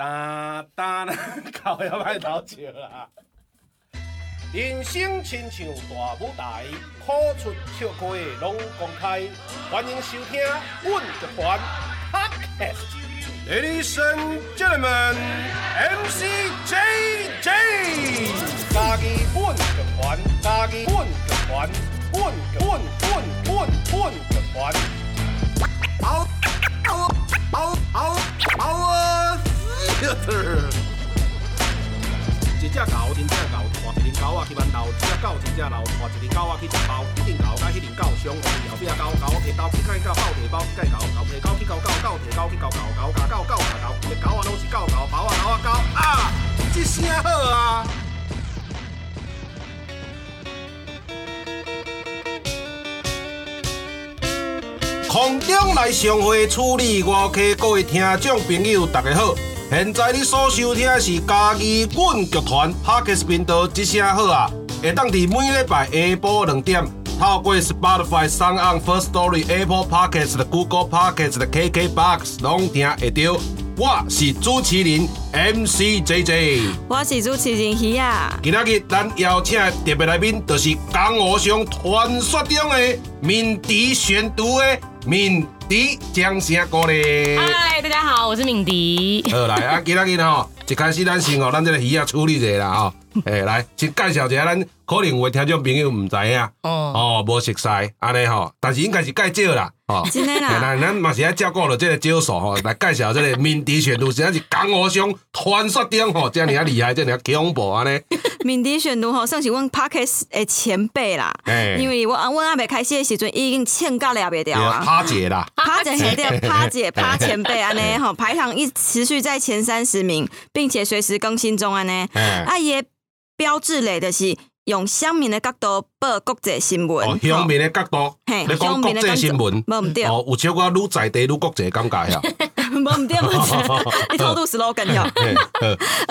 哒哒啦，靠要歹偷笑啦。人生亲像大舞台，苦出笑开拢公开。欢迎收听《阮乐团 Podcast》。Ladies and gentlemen, MC JJ，家己阮乐团，家己阮乐团，阮阮阮阮阮乐团。嗷嗷嗷嗷嗷一只狗真正狗，换一只狗仔去馒头；一只狗真正老，换一只狗仔去食包。一阵狗甲迄阵狗相换，后壁狗狗摕刀去甲狗狗摕包甲狗狗摕狗去狗狗狗摕狗去狗狗狗甲狗狗甲狗，个狗仔拢是狗狗，包仔狗仔狗啊！这声好啊！空中来上会处理外客各位听众朋友，大家好。现在你所收听的是家己阮剧团 Parkes 频道，一声好啊！会当伫每礼拜下晡两点，透过 Spotify、s o n On、First Story、Apple 的 Google 的 KK Box 拢听会到。我是主持人 MC JJ，我是主持人希亚。今仔日咱邀请的特别来宾，就是江湖上传说中的敏迪选读的敏迪，掌声鼓励。嗨，大家好，我是敏迪。好来啊，今仔日吼，一开始咱先哦，咱这个鱼啊处理一下啦吼。诶，来先介绍一下，咱可能有听众朋友唔知影，哦，哦，无熟悉，安尼吼，但是应该是介少啦，吼，真诶啦，咱咱嘛是爱照顾了这个招数吼，来介绍这个敏迪选读，实在是江湖上传说中吼，这样啊厉害，这样恐怖安尼。敏迪选读吼，算是阮 Parkes 诶前辈啦，因为我阮阿未开始诶时阵已经欠价了袂掉啊，趴姐啦，趴姐前辈，趴姐趴前辈安尼吼，排行一持续在前三十名，并且随时更新中安尼，啊也。标志类的是用乡民的角度报国际新闻。哦，乡民的角度，你讲国际新闻，无毋对。哦，有超过愈在地愈国际感觉呀。无毋对，无 你偷渡 slogan 呀。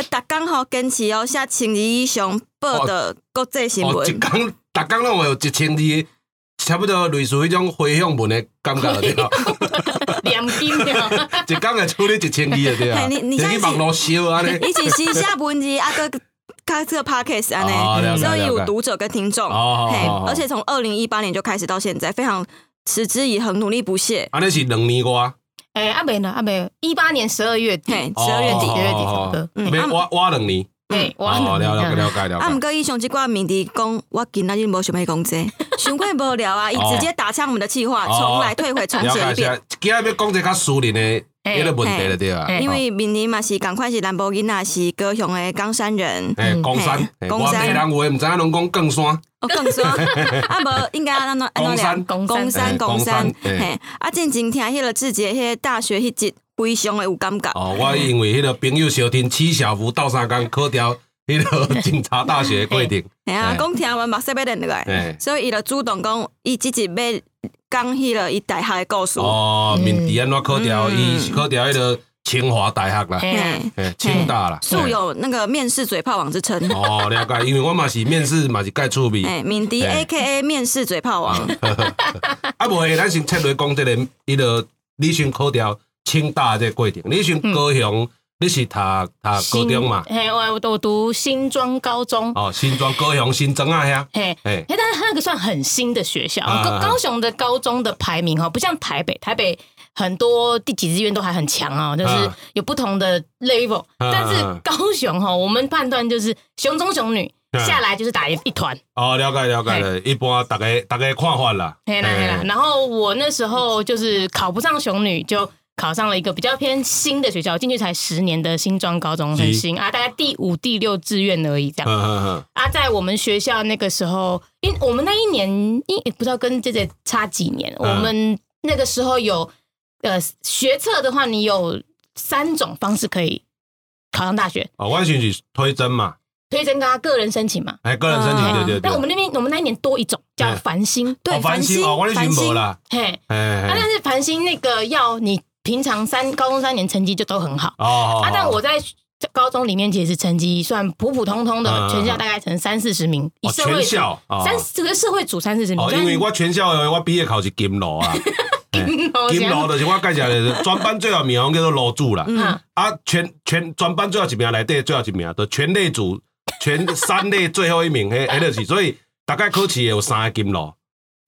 逐工吼坚持哦，写千字以上报的国际新闻。一工，逐工拢有一千字，差不多类似迄种回乡文的感觉对啊。两斤的，一工会处理一千字对啊。你你去网络烧安尼。以前是写文字啊个。开这个 podcast 啊，呢，所以有读者跟听众，嘿，而且从二零一八年就开始到现在，非常持之以恒，努力不懈。啊，那是两年过。哎，阿美呢？阿美一八年十二月，嘿，十二月底，十二月底唱歌，嗯，挖挖两年。对，我了了了了解了。啊，毋过伊上即挂名字讲，我今仔日无想要讲这，想过无聊啊，伊直接打枪我们的计划，重来退回重写一遍。今日要讲这较私人的。一个问题了对啊，因为明年嘛是赶快是兰博基纳是高雄的冈山人，哎，冈山，冈山。人话唔知影拢讲冈山，哦，冈山，啊无应该安怎安怎讲？冈山，冈山，嘿，啊，进前听迄个志杰迄个大学迄节非常的有感觉。哦，我因为迄个朋友小听七小福倒三江考掉迄个 警察大学规定，系啊，讲听完目色要认得来，所以伊就主动讲，伊即节要。讲起了伊大学的故事哦，面底安怎考掉？伊是考掉迄个清华大学啦，嘿，清大啦，素有那个面试嘴炮王之称。哦，了解，因为我嘛是面试嘛是盖出名。哎，敏迪 A K A 面试嘴炮王。啊，无诶，咱先切来讲这个，伊个你先考掉清大这过程，你先高雄。你是读读高中嘛？嘿，我我读新庄高中。哦，新庄高雄新庄啊，遐。嘿，嘿，但是它那个算很新的学校。高高雄的高中的排名哈，不像台北，台北很多第几志愿都还很强啊，就是有不同的 level。但是高雄哈，我们判断就是雄中雄女下来就是打一一团。哦，了解了解了，一般大概大概看法啦。嘿啦嘿啦，然后我那时候就是考不上雄女就。考上了一个比较偏新的学校，进去才十年的新庄高中，很新啊，大概第五、第六志愿而已，这样。啊，在我们学校那个时候，因为我们那一年，因不知道跟姐姐差几年，我们那个时候有呃学测的话，你有三种方式可以考上大学。哦，完全是推甄嘛，推甄跟个人申请嘛。哎，个人申请，对对。但我们那边，我们那一年多一种叫繁星，对，繁星哦，完全没啦。嘿，啊，但是繁星那个要你。平常三高中三年成绩就都很好。哦，啊，但我在高中里面其实成绩算普普通通的，全校大概成三四十名，全校三这个社会组三四十名，因为我全校我毕业考是金楼啊，金楼金楼就是我介绍的，专班最后名叫做楼主啦。嗯。啊，全全专班最后一名内底最后一名，就全类组全三类最后一名，迄迄就是，所以大概考试有三个金楼，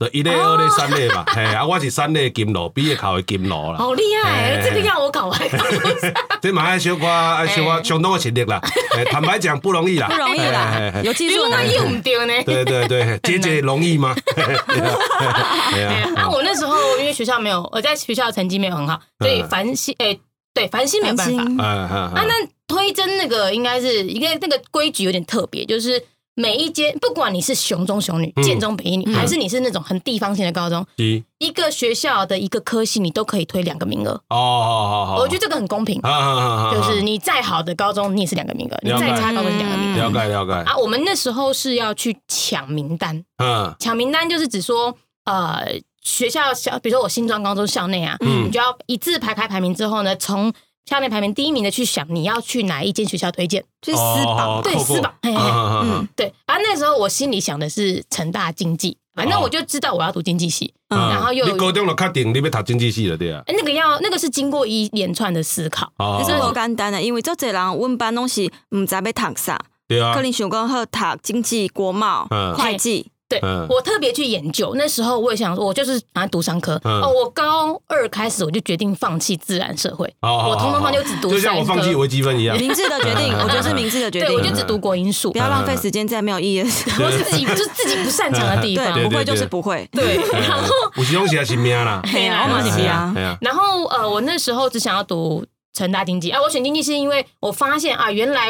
就一类、二类、三类嘛。嘿，啊，我是三类金楼，毕业考的金楼啦。好厉害、哎这个要我考完。这嘛爱小可爱小可相当的勤力啦。哎坦白讲不容易啦，不容易嘿啦有技术那又唔对呢。对对对，姐姐容易吗？对啊，那我那时候因为学校没有，我在学校成绩没有很好，所以嗯繁星哎，对繁星没有办法。啊，那推甄那个应该是一个那个规矩有点特别，就是每一间不管你是雄中雄女、嗯。建中北一女，还是你是那种很地方性的高中，是一个学校的一个科系你都可以推两个名额。哦，好好好，我觉得这个很公平，得就是你再好的高中你也是两个名额，你再差高中是两个名额。了解了解，啊，我们那时候是要去抢名单，嗯。抢名单就是指说，呃，学校校，比如说我新庄高中校内啊，嗯。你就要一字排开排名之后呢，从校内排名第一名的去想你要去哪一间学校推荐，去私榜，对私榜嘿嘿嘿嗯嗯对。啊，那时候我心里想的是成大经济，反正哦。我就知道我要读经济系，嗯。然后又你高中就确定你要读经济系了对啊？哎那个要那个是经过一连串的思考，哦。其实无简单的，因为足侪人阮班拢是毋知要读啥，对啊可，能想讲好读经济、国贸嗯、会计，对、嗯。我特别去研究。那时候我也想说，我就是想读商科、嗯。哦。我高二开始我就决定放弃自然社会，哦我通通通就只读就像我放弃微积分一样，明智的决定，嗯。我觉得是明智的决对，我就定，只读国英数。不，要浪费时间在没有意义的事。我是自己 就是自己不擅长的地方。对，不会就是不会。对，然后有时拢是也 是命啦，嘿啦我嘛是啊。哎，呀，然后呃，我那时候只想要读成大经济。啊，我选经济是因为我发现啊，原来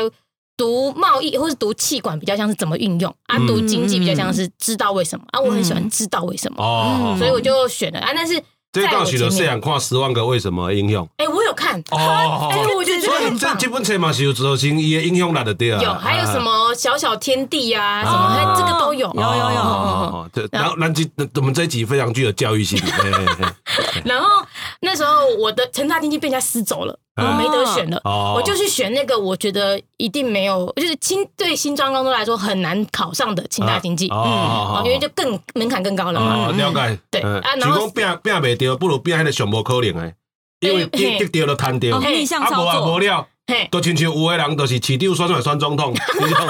读贸易或是读气管比较像是怎么运用啊，嗯读经济比较像是知道为什么啊，我很喜欢知道为什么，哦，所以我就选了啊。但是这在我前倒是就细面，汉看《十万个为什么》的影响哎，我有看，哦哎，我觉得这个所以这基。本册嘛是有造成伊的应用来的对啊。有，还有什么小小天地啊，什么，这个都有。有有有这然后咱这我们这一集非常具有教育性，然后 那时候我的成大经济被人家撕走了，我哦没得选了。哦，我就去选那个我觉得一定没有，就是新对新庄高中来说很难考上的清大经济，哦哦哦哦，因为就更门槛更高了嘛。哦，了解。对嗯啊然后就讲拼拼袂掉，不如变那个上无可能的，因为一得得着就摊着，哦，啊逆向无啊无操作，了，嘿，都亲像有的人就是市长选出来选总统，你种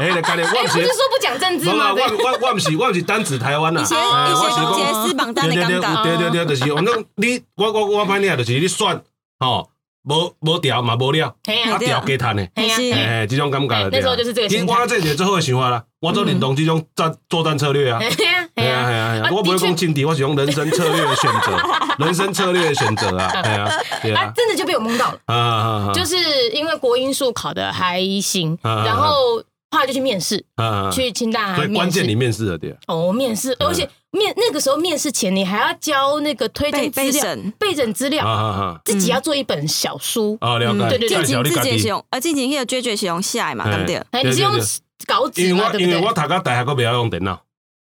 诶，迄个概念，我不是。说不讲政治吗？我我我不是我不是单指台湾啦，一些哎一些我是讲一些私榜单的对对尴尬。对对对对，就是反正你我我我歹你啊，就是你选吼，无无调嘛无了，嘿啊。呀，调加摊的，嘿呀，是。嘿哎，这种感觉那时候就是这个我这是最好的想法啦，我做认同这种战作战策略啊。我不会的确讲政治，我只用人生策略的选择，人生策略的选择啊，对啊啊，，真的就被我蒙到了，啊啊啊，就是因为国英数考的还行，啊然后后来就去面试，啊，去清大所以关键你。面试了对啊，哦，面试，而且面那个时候面试前，你还要交那个推备荐资料、备审，备诊资啊料，啊自己要做一本小书。啊，啊了解，对对对进行介绍你家己，自己是用，啊，进行迄个决绝是用写的嘛，嘿对不对？哎，你是用对对稿纸吗？因为我对不对？因为我读到大学我不要用电脑，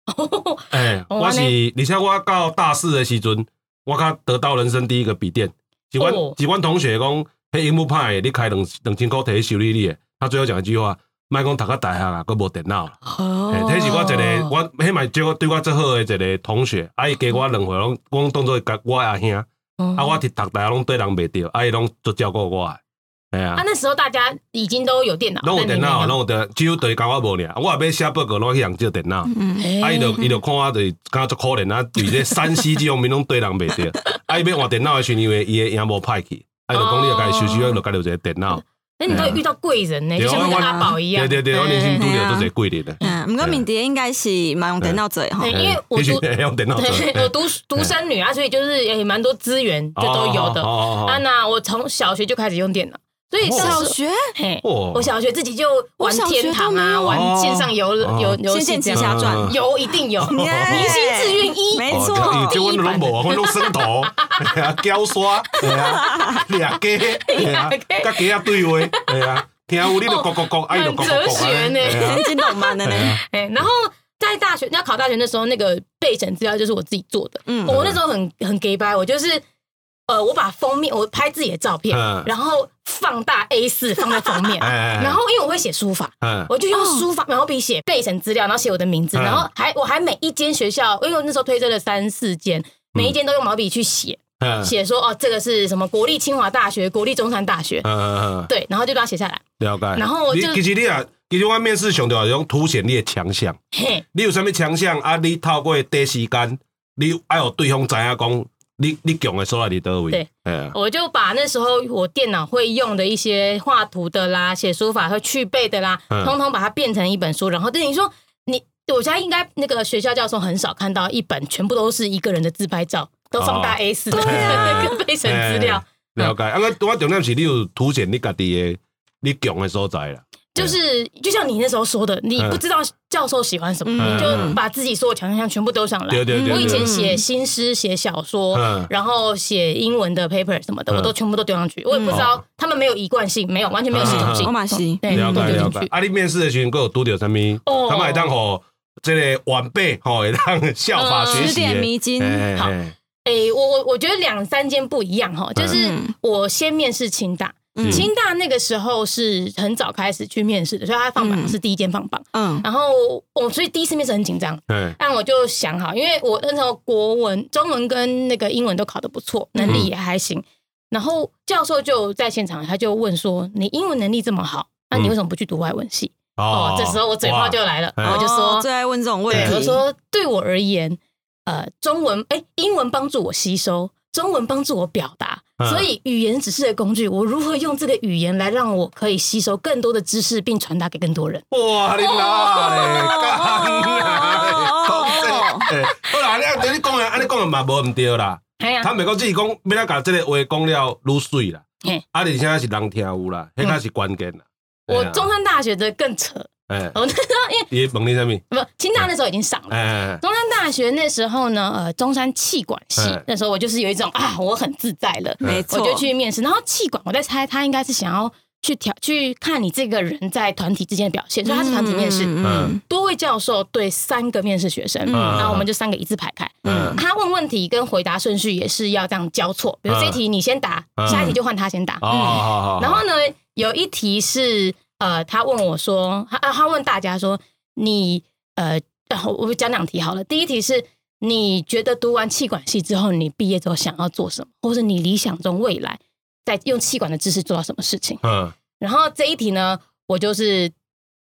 哎，哦我是而且我到大四的时阵，我较得到人生第一个笔电，是阮哦。是阮同学讲，迄荧幕歹的，你开两两千块摕去修理你的，他最后讲一句话。莫讲读到大学啊，佮无电脑啦。哦。嘿，迄是我一个，我迄嘛即个对我最好的一个同学，啊，伊加我两岁拢，我拢当做甲我的阿兄，哦。啊，我伫读大学拢对人袂着，啊，伊拢都照顾我的，哎呀。啊，，那时候大家已经都有电脑，拢有电脑，但你没拢有电，只有就是甲我无俩，我也要写报告，拢去用这电脑，嗯，啊，伊就哎伊就看我就是感觉足可怜啊，对这山西这方面拢对人袂着，啊，伊要换电脑的时候，因为伊的荧幕歹去，啊，伊就讲你要家己收拾，就家己有一个电脑，那你都遇到贵人呢，就像那个阿宝一样。对对对，我年轻拄着都是贵人的，嗯，毋过敏蝶应该是蛮用电脑做哈，。因为我读用电脑我读独生女啊，所以就是也蛮多资源就都有的。哦。啊，那我从小学就开始用电脑，所以哦。小学，我小学自己就玩天堂啊，玩线上游哦。游游仙剑奇。侠传。嗯有一定有，明星志愿一，没哦错，这阮拢无啊，阮拢生头，对啊，胶刷，对啊，掠鸡，对啊，甲鸡啊对话，对啊，听有你就咕咕咕，哎就咕咕咕，很哲学呢。很经动漫的呢。哎，然后在大学要考大学的时候，那个备审资料就是我自己做的。嗯。我那时候很很 gay 掰，我就是呃，我把封面我拍自己的照片嗯，然后放大 A 四放在封面，然后因为我会写书法，嗯我就用书法毛笔写备审资料，然后写我的名字，嗯然后还我还每一间学校，因为我那时候推荐了三四间，每一间都用毛笔去写，嗯写说哦，这个是什么国立清华大学、国立中山大学，嗯嗯嗯，对，然后就把它写下来。了解。然后就其实你啊，其实我面试上就要用凸显你的强项。嘿，你有啥物强项啊？你透过短时间，你爱有对方知影讲，你你强的所在伫倒位。对，哎呀，我就把那时候我电脑会用的一些画图的啦、写书法会去背的啦，嗯通通把它变成一本书。然后等于说，你我家应该那个学校教授很少看到一本全部都是一个人的自拍照，都放大哦 A 四的那个备审资料。了解。啊，我我重点是你有凸显你家己的你强的所在啦。就是就像你那时候说的，你嗯不知道教授喜欢什么，嗯你就把自己所有强项全部丢上来。对对对我以前写新诗、写小说嗯，然后写英文的 paper 什么的，嗯我都全部都丢上去。我也不知道他们没有一贯性，没有完全没有系统性我。马西，对，了都丢进去。。解了解啊，你面试的时阵，佫有拄着啥物？哦他们还当互这个晚辈吼，会当效法学指习的。点迷津。好哎我我我觉得两三间不一样哈，就是嗯我先面试清大，嗯清大那个时候是很早开始去面试的，所以他放榜是第一间放榜。嗯然后我所以第一次面试很紧张，对但我就想好，因为我那时候国文、中文跟那个英文都考得不错，能力也还行。然后教授就在现场，他就问说：“你英文能力这么好，那你为什么不去读外文系？”哦，这时候我嘴炮就来了，哇我就说哦最爱问这种问对，题。我说对我而言，呃，中文哎，英文帮助我吸收，中文帮助我表达，嗯所以语言只是个工具。我如何用这个语言来让我可以吸收更多的知识，并传达给更多人？哇，你哪嘞？好啦，你啊，你讲的安尼讲的嘛无毋对啦。哎呀，坦白讲，只是讲要咱甲这个话讲了愈水啦，啊，而且是人听有啦，迄个是关键啦。我中山大学的更扯，哎，我那时候因为伊问你啥物？不清大那时候已经上了。哎中山大学那时候呢，呃，中山气管系哎那时候我就是有一种啊，我很自在了，没错，我就去面试。然后气管，我在猜他应该是想要去调去看你这个人在团体之间的表现，所以他是团体面试。嗯嗯多位教授对三个面试学生，嗯然后我们就三个一字排开。嗯他问问题跟回答顺序也是要这样交错，比如这一题你先答，嗯下一题就换他先答。哦，好好。然后呢，有一题是呃，他问我说，他啊他问大家说，你呃，然后我讲两题好了。第一题是你觉得读完气管系之后，你毕业之后想要做什么，或是你理想中未来在用气管的知识做到什么事情？嗯然后这一题呢，我就是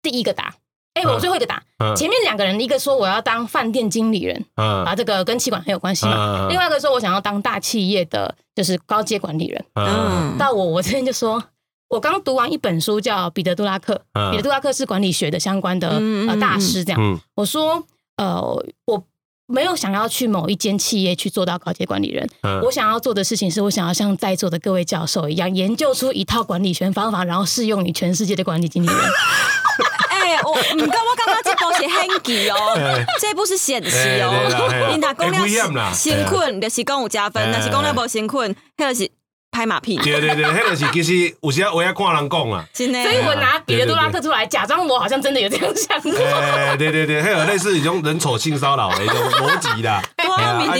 第一个答，哎，我嗯最后一个答。嗯前面两个人，一个说我要当饭店经理人，嗯啊，这个跟气管很有关系嘛。嗯另外一个说我想要当大企业的，就是高阶管理人。嗯嗯到我，我这边就说，我刚读完一本书叫《彼得·杜拉克》，嗯。彼得·杜拉克是管理学的相关的呃大师。这样，嗯。我说，呃，我没有想要去某一间企业去做到高阶管理人，嗯。我想要做的事情是我想要像在座的各位教授一样，研究出一套管理学方法，然后适用于全世界的管理经理人。哎，我唔过我刚刚这部是很奇哦 这部是险棋哦。你若讲会危险啦。了辛困，就是讲有加分；哎。但是讲了无辛困，迄就是拍马屁。对对对，迄个是其实有时啊，话啊看人讲啊。真的。所以我拿彼得·杜拉克出来，假装我好像真的有这样想过。哎，对对对，迄有类似一种人丑性骚扰的一种逻辑啦。爱看人，爱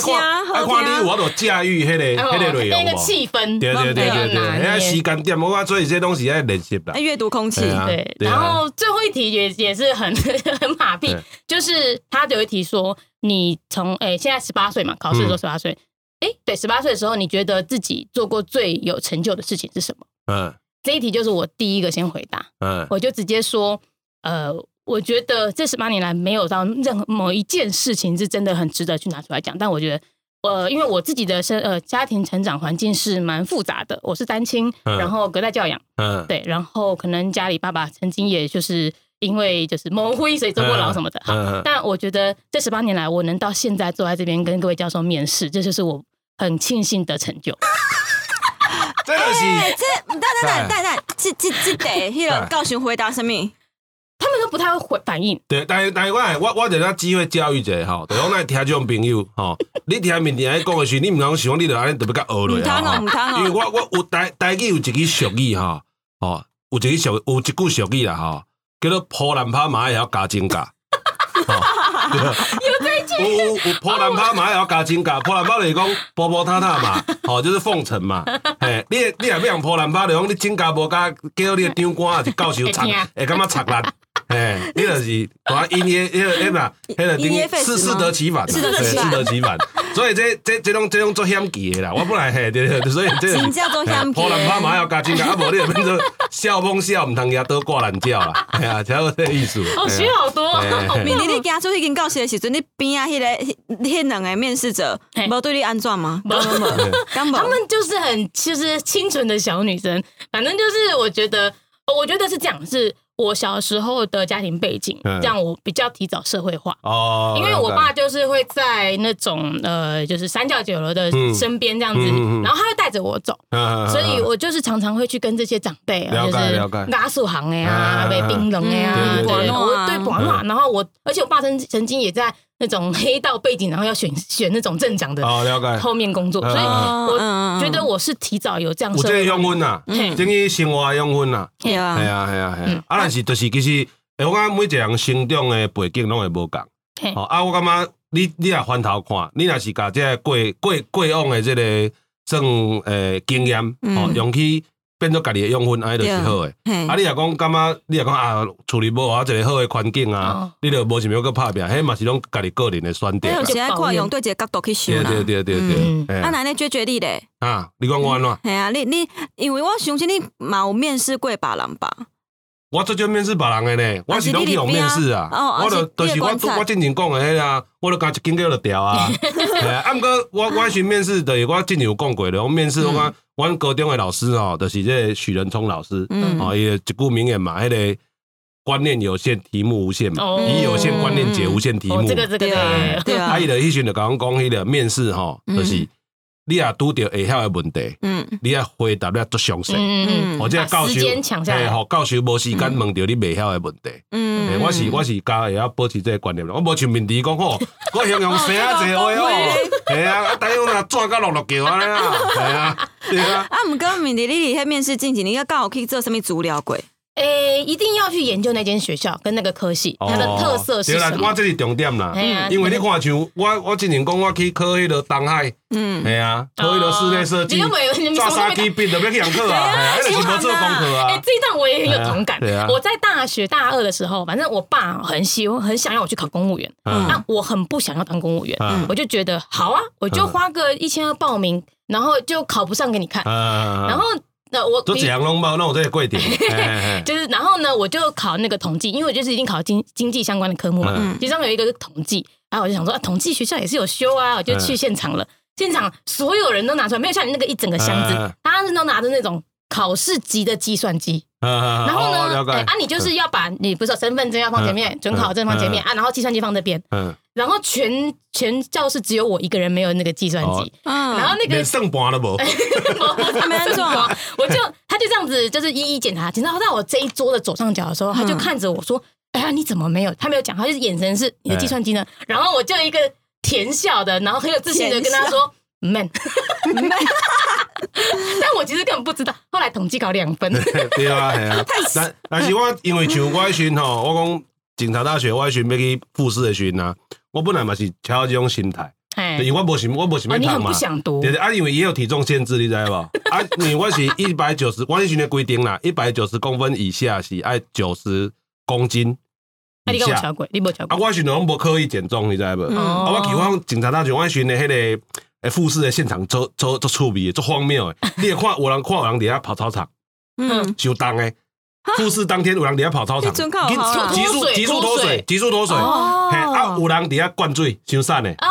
看爱看你有法度驾驭迄个迄个内容那个无？气氛，对对对对对，拿捏迄时间点，我讲所以这东西要练习啦哎。阅读空气对，然后最后一题也也是很 很马屁，就是他有一题说，你从诶现在十八岁嘛，考试的时候十八岁，诶，对，十八岁的时候，你觉得自己做过最有成就的事情是什么？嗯这一题就是我第一个先回答，嗯我就直接说，呃，我觉得这十八年来没有到任何某一件事情是真的很值得去拿出来讲，但我觉得。呃，因为我自己的生呃家庭成长环境是蛮复杂的，我是单亲，嗯然后隔代教养，嗯，对，然后可能家里爸爸曾经也就是因为就是蒙灰，所以坐过牢什么的。嗯但我觉得这十八年来，我能到现在坐在这边跟各位教授面试，这就是我很庆幸的成就。这就是哎，这等等等等等，这这这得迄个高雄回答什么？他们都不太会回反应，对，但是但是我我我就咱机会教育一下吼，就讲咱听众朋友吼，你听面前讲的时候，你毋通想你就安尼特别甲学落唔通哦，唔啊，通哦。因为我我有台台语有一句俗语吼，哦有一句俗有一句俗语啦吼，叫做破烂拍马也要加金价。有这句，有有有破烂拍马也要加金加，破烂拍就是讲波波塌塌嘛，吼就是奉承嘛。嘿，你你若要用破烂拍，就讲你金加无加，叫你的长官还是教授插，会感觉插烂。哎，你就是讲音乐，迄个迄嘛，迄个音乐费适适得其反，适得其反适得其反。所以这这这种这种做险棋的啦，我本来嘿对对，所以这破烂拍嘛要加进来，啊无你就变做笑崩笑，唔通遐倒挂烂叫啦，哎呀，才有这个意思。哦，学好多嘿嘿哦。明年你加出去跟教习的时阵，你边啊迄个迄两个面试者，嘿。无对你安怎吗？没根本根本他们就是很就是清纯的小女生，反正就是我觉得，我觉得是这样，是我小时候的家庭背景嗯，让我比较提早社会化。哦，因为我爸就是会在那种呃，就是三教九流的嗯。身边这样子，然后他会带着我走，嗯，所以我就是常常会去跟这些长辈啊，就是拉素行的呀、啊卖冰冷的呀，嗯对，对对。我对广暖。然后我，而且我爸曾曾经也在那种黑道背景，然后要选选那种镇长的哦了解，后面工作，嗯所以我嗯觉得我是提早有这样有这个社会化。养分呐，嗯。等于生活的养分呐。对啊。系，啊系啊系嗯。啊，啊但是就是其实，诶，我感觉每一个人成长的背景拢会无共。嘿。哦啊，我感觉你你也翻头看，你若是甲这个过过过往的这个算诶经验，哦嗯，用去变做家己的养分，安尼就是好诶。嘿啊，你若讲感觉，你若讲啊，处理无啊一个好诶环境啊哦，你就无想要去拍拼，迄嘛是拢家己个人的选择有。时爱看用对一个角度去想对啦。对对对嗯对，啊，哎那你决绝你咧？啊，你讲我安怎？系啊，你你因为我相信你嘛有面试过别人吧？我做少面试别人的呢，我是拢去用面试啊。哦，我就啊是就是我我进前讲的迄啊，我就甲一间叫就调啊。嘿啊，啊，毋过我我去面试就是我进前有讲过的，我面试我讲阮高中的老师哦，就是这个许仁聪老师，嗯。哦，伊一句名言嘛，迄个观念有限，题目无限嘛，哦。以有限观念解无限题目哦，。这个这个对啊对，对啊。啊，伊著迄时阵就甲阮讲，迄个面试吼，就是你若拄着会晓的问题，嗯。你也回答了足详细。嗯或者教授，把时间抢下来。嘿，吼教授无时间问到你未晓的问题。嗯。嘿我是我是教会晓保持这个观念，我无像面题讲吼，我形容生啊济话 哦，系啊，啊，等于若转到落落桥安尼啊，系啊，对啊，啊，毋过明弟你伫迄面试进前，你要刚好去做什么资料过？诶，一定要去研究那间学校跟那个科系，它的特色是哦对啦什，么？我这是重点啦，哎呀因为你看像我我之前讲我去考迄个东海，嗯，系啊，考迄个室内设计你都没有你，们炸什么都没沙机毕的要去上课啊，嘿啊迄就是无做功课哎、啊，这一段我也很有同感。对啊。我在大学大二的时候，反正我爸很喜欢，很想要我去考公务员，嗯。那我很不想要当公务员，嗯。我就觉得好啊，我就花个一千二报名，然后就考不上给你看。啊，然后呃，我都这样弄包，那我这也贵点，就是，然后呢，我就考那个统计，因为我就是已经考经经济相关的科目嘛，嗯。其中有一个是统计，然后我就想说，啊，统计学校也是有修啊，我就去现场了。现场所有人都拿出来，没有像你那个一整个箱子嗯，大家都拿着那种考试级的计算机。然然后呢，哎啊，你就是要把你不是说身份证要放前面，准考证放前面啊，然后计算机放这边，嗯，然后全全教室只有我一个人没有那个计算机，嗯，然后那个连剩半都无，没安怎 我就他就这样子，就是一一检查，检查到我这一桌的左上角的时候，他就看着我说：“哎呀，你怎么没有？”他没有讲，他就是眼神是你的计算机呢。然后我就一个甜笑的，然后很有自信的跟他说：“man。” 但我其实根本不知道，后来统计考两分。对啊，系啊。但但是我因为像我迄时吼，我讲警察大学，我迄时要去复试的时阵啊，我本来嘛是超这种心态，哎因为我无想我无想哦，要读嘛你很不。想读对对啊，因为也有体重限制，你知无？啊，因为我是一百九十，我迄时的规定啦，一百九十公分以下是爱九十公斤啊，你。跟我瞧鬼，你没瞧啊，鬼。我迄时拢无刻意减重，你知无？嗯啊，我去我警察大学，我迄时的迄个诶复试的现场，做做做趣味的，做荒谬诶。你会看有人看有人伫遐跑操场。嗯，就当诶。复试当天有人伫遐跑操场，急速急速脱水急速脱水，哦嘿啊有人伫遐灌水伤散诶，哦，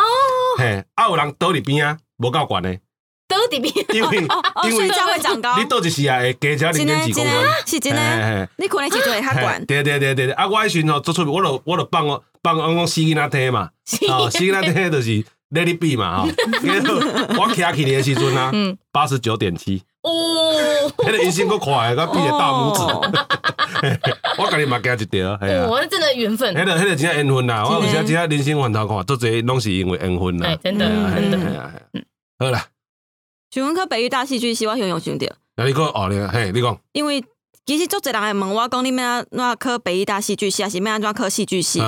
嘿啊有人倒伫边啊无够悬诶，倒伫边因为哦，因为睡觉会长高你，倒一时啊会加加零点几公分，是真的，的。你可能是最较嘿悬，对对对对对，啊！我迄时吼做出，我就我就放我放我讲死囡仔梯嘛，哦，死囡仔梯就是 let it be 嘛，哈。我徛起的时阵啊嗯，八十九点七，哦，迄个音心够快的，我比个大拇指，哦。我家己嘛加一条，系啊。我真的缘分。迄，个迄个真正缘分啦，我有时真正人生烦恼看，做这拢是因为缘分啦，。哎真的嗯真的。好啦，想问去北艺大戏剧系，我想有想着，那你讲哦，你嘿，你讲，因为其实足侪人会问我讲，你要安怎考北艺大戏剧系，还是要安怎考戏剧系？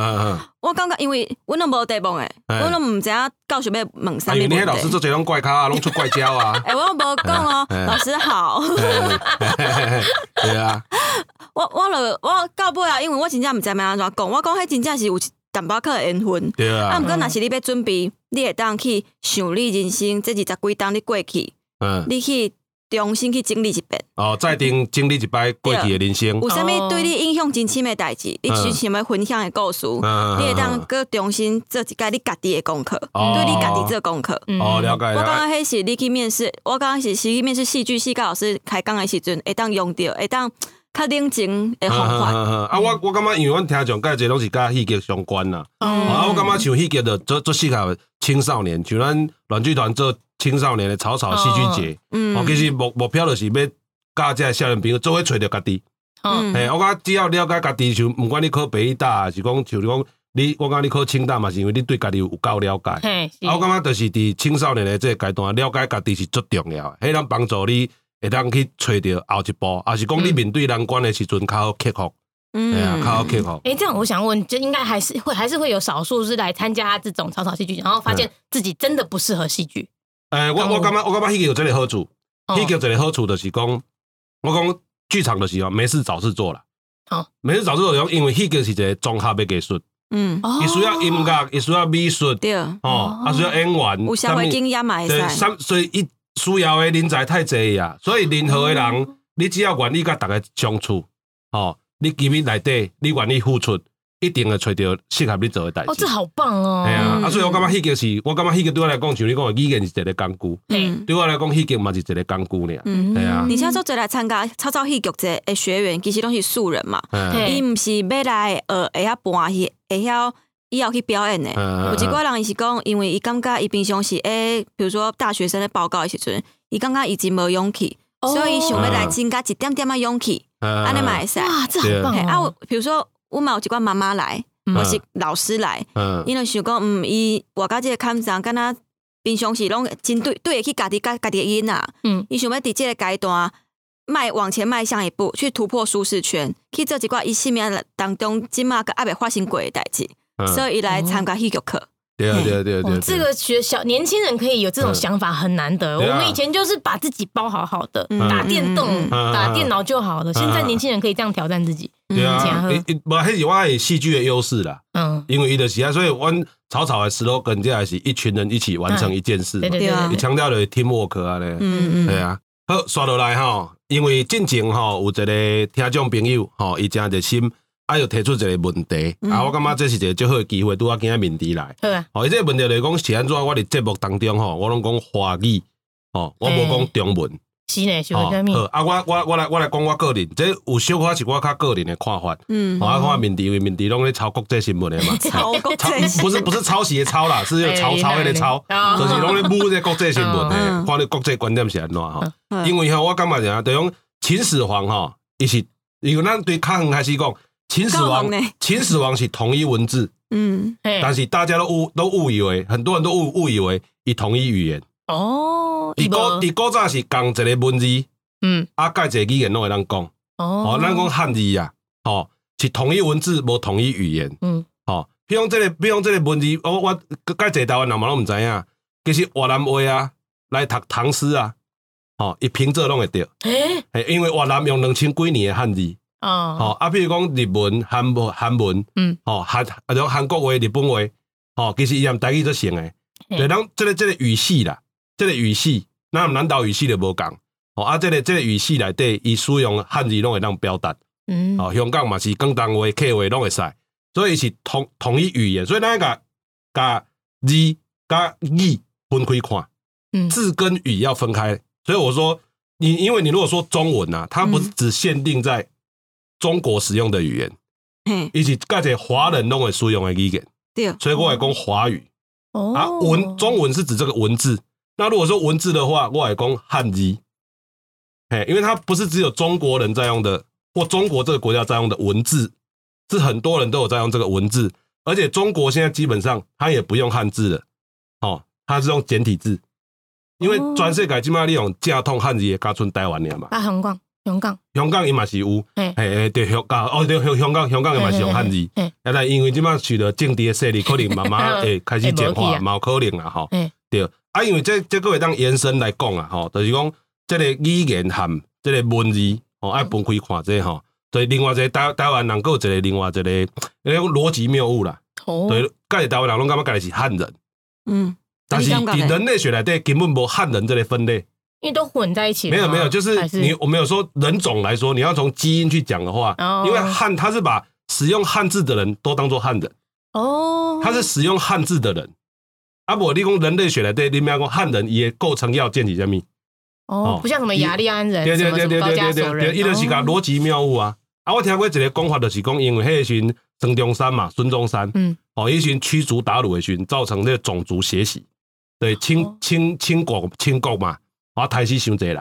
我感觉，因为阮拢无题目诶，哎阮拢毋知影教授要问啥，物你迄老师题。做这种怪咖啊，拢出怪招啊，诶，我无讲哦，老师好。对啊，我我了我到尾啊，因为我真正毋知要安怎讲，我讲迄真正是有淡薄仔缘分。对啊，啊毋，过若是你要准备，你会当去想你人生这二十几档你过去，嗯，你去重新去经历一遍，哦，再定经历一摆过去的人生，有啥哦物对你影响真深？的代志，你是想要分享的故事，嗯你会当搁重新做一届你家己的功课，哦。对你家己做功课。嗯。哦，了解我了解。感觉迄是你去面试，我感觉是是去面试戏剧系教老师开讲的时阵，会当用到，会当较冷静的方法。啊，我我感觉，因为阮听众介济拢是甲戏剧相关啦。哦啊，我感觉像戏剧的做做适合青少年，像咱软剧团做青少年的草草戏剧节。嗯哦，其实目目标就是要教这些少年朋友做伙找着家己。嗯嘿，我感觉只要了解家己，像毋管你考北大，还是讲就你讲你，我感觉你考清大嘛，是因为你对家己有够了解。嘿，啊，我感觉就是伫青少年的这个阶段，了解家己是最重要的，迄能帮助你会当去找着后一步，也是讲你面对难关的时阵较好克服，嗯较好克服。哎，这样我想问，就应该还是会还是会有少数是来参加这种草草戏剧，然后发现自己真的不适合戏剧。诶，我哦我感觉我感觉戏剧有这个好处，哦。戏剧有一个好处就是讲，我讲剧场就是哦，没事找事做啦。好，没事找事做，因为戏剧是一个综合的艺术，嗯，哦。伊需要音乐，伊需要美术，对，哦，啊需要演员，有社会经验嘛会对，使。三所以伊需要的人才太济啊，所以任何的人，哦。你只要愿意甲大家相处，哦，你基本内底你愿意付出，一定会找到适合你做诶代哦，志这。好棒哦！系啊，嗯啊，所以我感觉戏剧是，我感觉戏剧对我来讲，像你讲的语言是一个工具，嗯对我来讲，戏剧嘛是一个工具俩。嗯，对啊而且做做来参加草草戏剧节的学员，其实拢是素人嘛，伊毋是要来呃会晓搬戏，会晓以后去表演的。嗯有一寡人伊是讲，因为伊感觉伊平常时诶，比如说大学生咧报告诶时阵，伊感觉伊真无勇气，哦所以伊想要来增加一点点仔勇气，嗯安尼嘛会使。哇，这好棒嘿啊！比如说我嘛有一寡妈妈来，嗯。或是老师来，嗯。伊就想讲，嗯，伊活到即个坎上，敢若平常时拢真对对得起家己家家己的囡仔，嗯。伊想要伫即个阶段迈往前迈向一步，去突破舒适圈，去做一寡伊生命当中即马个还未发生过诶代志，嗯。所以伊来参加戏剧课。对啊对啊对啊对啊，，这个学小年轻人可以有这种想法很难得。我们以前就是把自己包好好的，嗯。打电动、打电脑就好了。现在年轻人可以这样挑战自己。对啊。嗯，伊伊无迄是我的戏剧的优势啦，嗯，因为伊就是啊，所以阮草草的 slogan 这还是一群人一起完成一件事嘛对，对强调的 teamwork 啊咧。嗯嗯。对啊，好，刷落来吼，因为进前吼有一个听众朋友吼，伊真热心，啊又提出一个问题，嗯啊，我感觉这是一个最好的机会，拄啊今仔面题来。好啊，吼，伊这个问题就是讲是安怎？我伫节目当中吼，我拢讲华语，吼，我无讲中文。是呢，是为虾米好啊，我我我来我来讲我个人，这有小可是我较个人的看法。嗯吼，啊，看面题，因为面题拢咧抄国际新闻的嘛。抄国 抄际不是不是抄袭的抄啦，是那个抄抄迄个抄，哦就是拢咧舞这国际新闻嗯诶，看你国际观点是安怎吼。嗯因为吼，我感觉啥，就讲秦始皇吼，伊是因为咱对较远开始讲，秦始皇呢，秦始皇是统一文字，嗯。但是大家都误都误以为，很多人都误误以为伊统一语言。哦，伊古一波伊古早是共一个文字，嗯。啊，介一个语言拢会当讲。哦。哦，咱讲汉字啊，哦，是统一文字，无统一语言。嗯。哦，比如讲这个，比如讲这个文字，我我介济台湾人嘛拢毋知影，其实越南话啊，来读唐诗啊，哦，伊平仄拢会对。诶嘿，因为越南用两千几年的汉字，哦。吼、啊，比如讲日文、韩文、韩文，嗯，哦、韩啊，种韩国话、日本话，哦、其实伊也台语做成的，嘿。对，咱这个这个语系啦，这个语系，咱南岛语系就无共，哦、啊，这个这个语系内底，伊使用汉字拢会当表达，嗯。哦、香港嘛是广东话、客话拢会使，所以是统统一语言，所以咱甲甲字甲语分开看。嗯。字跟语要分开。所以我说，你因为你如果说中文啊，它不是嗯只限定在中国使用的语言，嘿，以及各些华人拢会使用的语言，对，所以我来讲华语。哦。啊，文中文是指这个文字。那如果说文字的话，我来讲汉字，嘿，因为它不是只有中国人在用的，或中国这个国家在用的文字，是很多人都有在用这个文字，而且中国现在基本上它也不用汉字了，哦，它是用简体字，因为哦。全世界即马你用正统汉字也加剩台湾了嘛，啊，香港香港，香港伊嘛是有，嘿。嘿嘿，对香港哦，对香香港香港伊嘛是用汉字。啊，但因为即马取得政治的势力，可能慢慢会开始简化，会无去啊。嘛有可能啦吼。嘿。对，啊，因为这这个会当延伸来讲啊，吼，就是讲这个语言含这个文字，吼，爱分开看这个吼，所以另外一个台台湾人，还有一个另外一个，迄种逻辑谬误啦。哦，对，家己台湾人拢感觉家己是汉人，嗯，但是伫人类学内底根本无汉人这个分类。因为都混在一起。没有没有，就是你我没有说人种来说，你要从基因去讲的话，哦。因为汉他是把使用汉字的人都当做汉人，哦，他是使用汉字的人。啊不，你讲人类学来对，你们要讲汉人也构成要件是什么？哦，不像什么雅利安人，对对对对对对对对，伊就是讲哦逻辑谬误啊。啊，我听过一个讲法，就是讲因为迄个时阵孙中山嘛，孙中山，嗯，哦，迄时阵驱逐鞑虏的时阵，造成这个种族血洗，对，清哦。清清国清国嘛，啊，台死伤济人，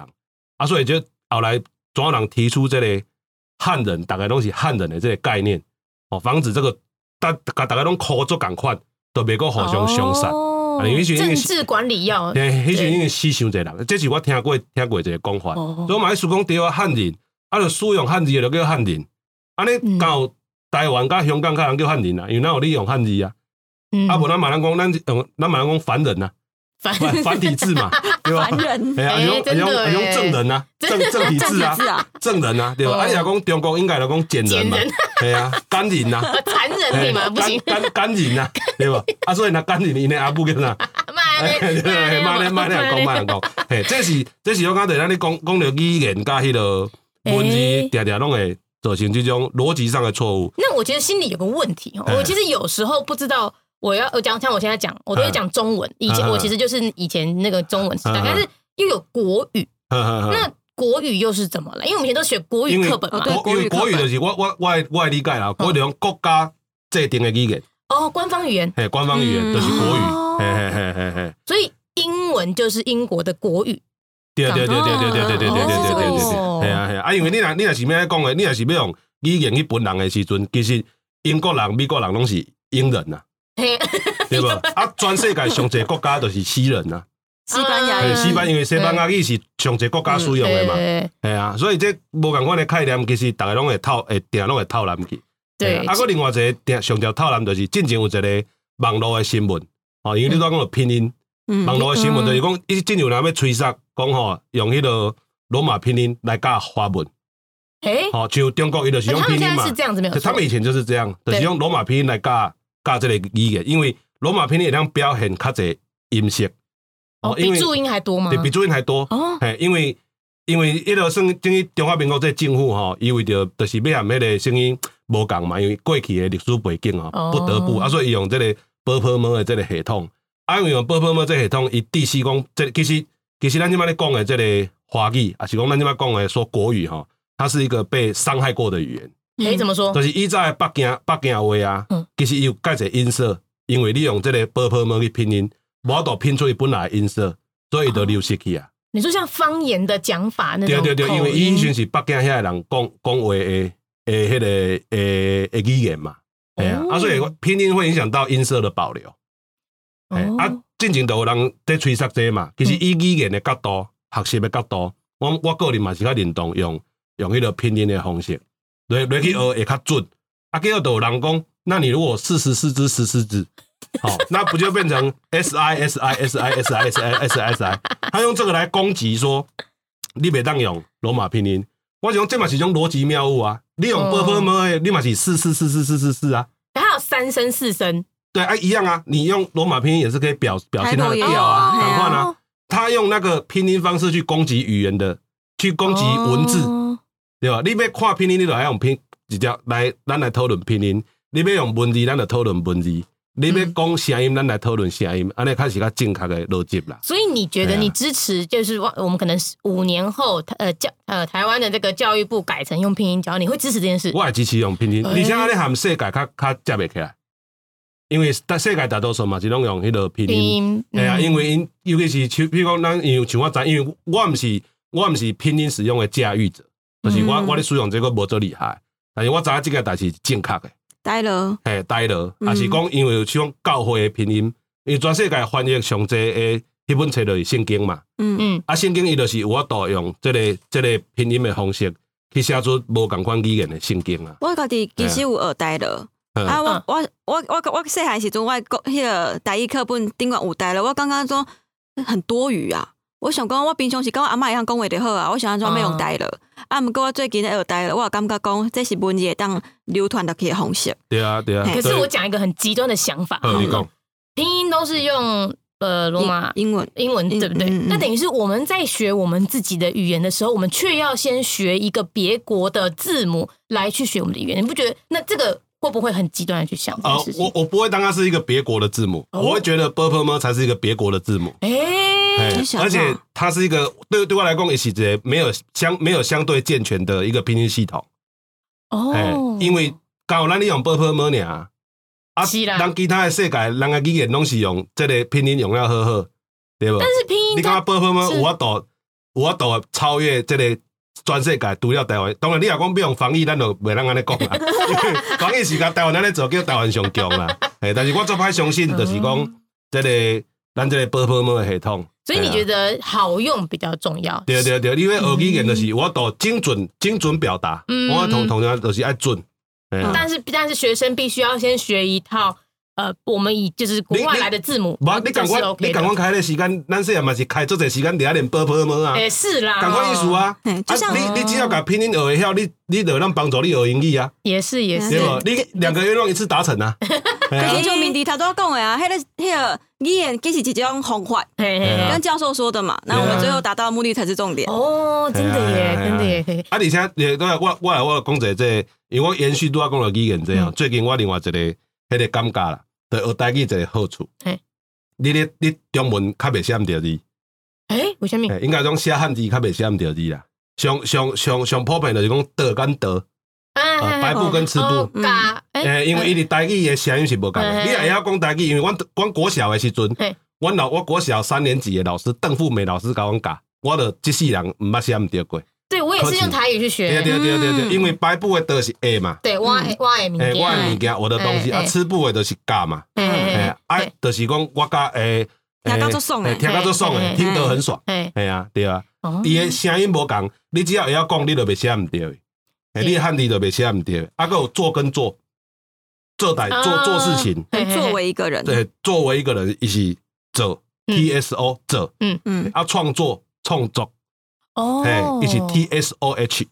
啊，所以就后来总有人提出这个汉人，大概拢是汉人的这个概念，哦，防止这个大大大家拢合作共款，都袂个互相相杀。哦啊因为是因为政治管理要对，迄时阵已经死伤济人，这是我听过听过一个讲法。哦所以我嘛，想讲对啊，汉人，啊，就使用汉字就叫汉人。安尼嗯到台湾甲香港较人叫汉人啊，因为哪有你用汉字啊？嗯啊，无咱马上讲，咱用咱马上讲凡人啊，反繁繁体字嘛，对吧？凡人哎呀，哎用用用哎正人啊，正正体字啊正人啊，对吧？哦啊，你若讲中国应该来讲简人嘛对 啊，干人啊，残忍可以吗？不行，干干干人啊，对吧？啊，所以那干人，因的阿母叫啥？慢对对对，慢点慢点讲，慢点讲，嘿，这是这是我刚才咱咧讲讲到语言加迄个文字，哎常常拢会造成这种逻辑上的错误。那我觉得心里有个问题哦，哎我其实有时候不知道我要我讲像我现在讲，我都会讲中文。以前嗯。我其实就是以前那个中文时代，嗯但是又有国语，那国语又是怎么了？因为我们以前都学国语课本嘛国语国语就是我我我的我的理解啦，国语就讲国家制定的语言，哦，官方语言，嘿，官方语言嗯。就是国语，哦。嘿嘿嘿嘿嘿。所以英文就是英国的国语。对对对对对对对对对对对对对对，哦。系啊系啊，啊，因为你若你若是要讲的，你若是要用语言去本人的时阵，其实英国人、美国人拢是英人呐，嘿，对无？啊，全世界上侪国家都是西人啊，西班牙。西班因为西班牙语是上侪国家使用的嘛，对。系啊，所以这无共款的概念，其实大家拢会套，会定拢会套揽去。对。啊，啊，个另外一个定上条套揽就是进前有一个网络的新闻，哦，因为你都讲到拼音。嗯。网络的新闻就是讲，伊真有人要吹杀，讲吼用迄个罗马拼音来教华文，诶，吼，像中国伊就是用拼音嘛他们现在是，这样子没有？他们以前就是这样，就是用罗马拼音来教教这个语言，因为罗马拼音会当表现较侪音色，哦，比注音还多吗？对比注音还多，哦，嘿，因为因为迄个算等于中华民国这政府吼，伊为着就是要含迄个声音无共嘛，因为过去的历史背景哦哦，不得不啊，所以伊用这个波波摩的这个系统，啊，因为用波波摩这个系统，伊第四讲这其实其实咱即摆咧讲的这个华语，啊是讲咱即摆讲的说国语吼，它是一个被伤害过的语言，哎，怎么说？就？是以前的北京北京话啊嗯，其实伊有介侪音色，因为你用这个波波摩去拼音，无法度拼出伊本来的音色，所以伊就流失去啊。你说像方言的讲法那种对对对，因为伊迄阵是北京遐的人讲讲话的诶，迄个诶诶语言嘛，哎呀，哦啊，所以拼音会影响到音色的保留。啊，进前都有人在吹杀这嘛，其实以语言的角度、学习的角度，我我个人嘛是较认同用用迄个拼音的方式，来来去学会较准。啊，结果都有人讲，那你如果四十四只十四只，好，那不就变成 S I S I S I S I S I S I S I？他用这个来攻击说，你别当用罗马拼音。我讲这嘛是一种逻辑谬误啊！你用哦波波么的，你嘛是四四四四四四四啊。还有三声四声，对啊，一样啊，你用罗马拼音也是可以表表现它的台调啊，转换啊。哦他用那个拼音方式去攻击语言的，去攻击文字，哦对吧？你要看拼音，你就要用拼直接来，咱来讨论拼音；你要用文字，咱就讨论文字；你要讲声音，咱来讨论声音。安尼开始较正确的逻辑啦。所以你觉得对啊你支持就是我我们可能是五年后呃教呃台湾的这个教育部改成用拼音教，你会支持这件事？我也支持用拼音，哎而且安尼含世界较较接袂起来，因为大世界大多数嘛是拢用迄个拼拼音。音，哎呀，嗯因为因尤其是像比如讲，咱因为像我知，因为我毋是我毋是拼音使用的驾驭者，就是我嗯。我咧使用这个无做厉害，但是我知影即个代志是正确诶。呆了，嘿，呆了，嗯。也是讲因为像教会诶拼音，因为全世界翻译上济诶迄本册就是圣经嘛，嗯，嗯，啊，圣经伊就是有法度用这个这个拼音诶方式去写出无共款语言诶圣经啊。我家己其实有学呆了。嗯。啊，我我我我我细汉时阵，我国迄个台语课本顶管有呆了，我刚刚说很多余啊，我想讲，我平常是跟我阿嬷一样讲话就好啊，我想安怎要用台了。啊，毋过我最近在学台了，我感觉讲这是文字当流传的可方式。对啊，对啊。可是我讲一个很极端的想法，你讲拼音都是用呃罗马英文，英文对不对？那等于是我们在学我们自己的语言的时候，我们却要先学一个别国的字母来去学我们的语言，你不觉得？那这个会不会很极端的去想？呃，我我不会当它是一个别国的字母，我会觉得 b u r p l e 吗才是一个别国的字母。哎。而且它是一个对对我来讲也是个没有相没有相对健全的一个拼音系统。哦，因为刚好咱利用 b u r p l e 么呢啊，咱其他的世界人的语言拢是用这个拼音用了好好，对不？但是拼音你讲 b u r p l e 么有法度有法度超越这个全世界除了台湾，当然你若讲不用防疫，咱就袂当安尼讲啦。防疫是甲台湾安尼做叫台湾上强啦，哎，但是我做歹相信就是讲这个咱这个 e 么的系统。所以你觉得好用比较重要？对对对，因为学语言就是我都精准、精准表达，我同同样都是爱准。但是但是学生必须要先学一套呃，我们以就是国外来的字母。不，你赶快你赶快开的时间，咱说也嘛是开做这时间，底下练波波么啊？也是啦，赶快意思啊！就像你你只要把拼音学会晓，你你就让帮助你学英语啊。也是也是，对不？你两个愿望一次达成啊！可是就明迪他都要讲的啊，迄个迄个语言其实是一种方法，跟教授说的嘛。那我们最后达到的目的才是重点。哦，真的耶，真的耶。啊，而且也都我我来我讲者这，因为我延续都要讲了语言这样。最近我另外一个迄个感觉啦，对学台语一个好处。你咧你中文较袂写唔着字。诶，为什么？应该讲写汉字较袂写唔着字啦。上上上上普遍就是讲得跟得。啊，白布跟吃布，诶，因为伊哋台语嘅声音是无共嘅。你也要讲台语，因为阮阮国小嘅时阵，阮老我国小三年级嘅老师邓富美老师教我教，我就即世人毋捌写毋着过。对，我也是用台语去学。对对对对对，因为白布的都是 A 嘛，对，我我的物件，我嘅物件，我的东西啊，吃布的都是加嘛，哎，啊，就是讲我加诶，听到就爽诶，听到就爽诶，听得很爽，系啊，对啊，伊诶声音无共，你只要会晓讲，你就袂写毋对。哎，你汉字都袂写唔对，啊，有做跟做，做代做做事情，作为一个人，对，作为一个人一起做，T S O 做，嗯。嗯，啊，创作创作，哦，嘿，一起 T S O H，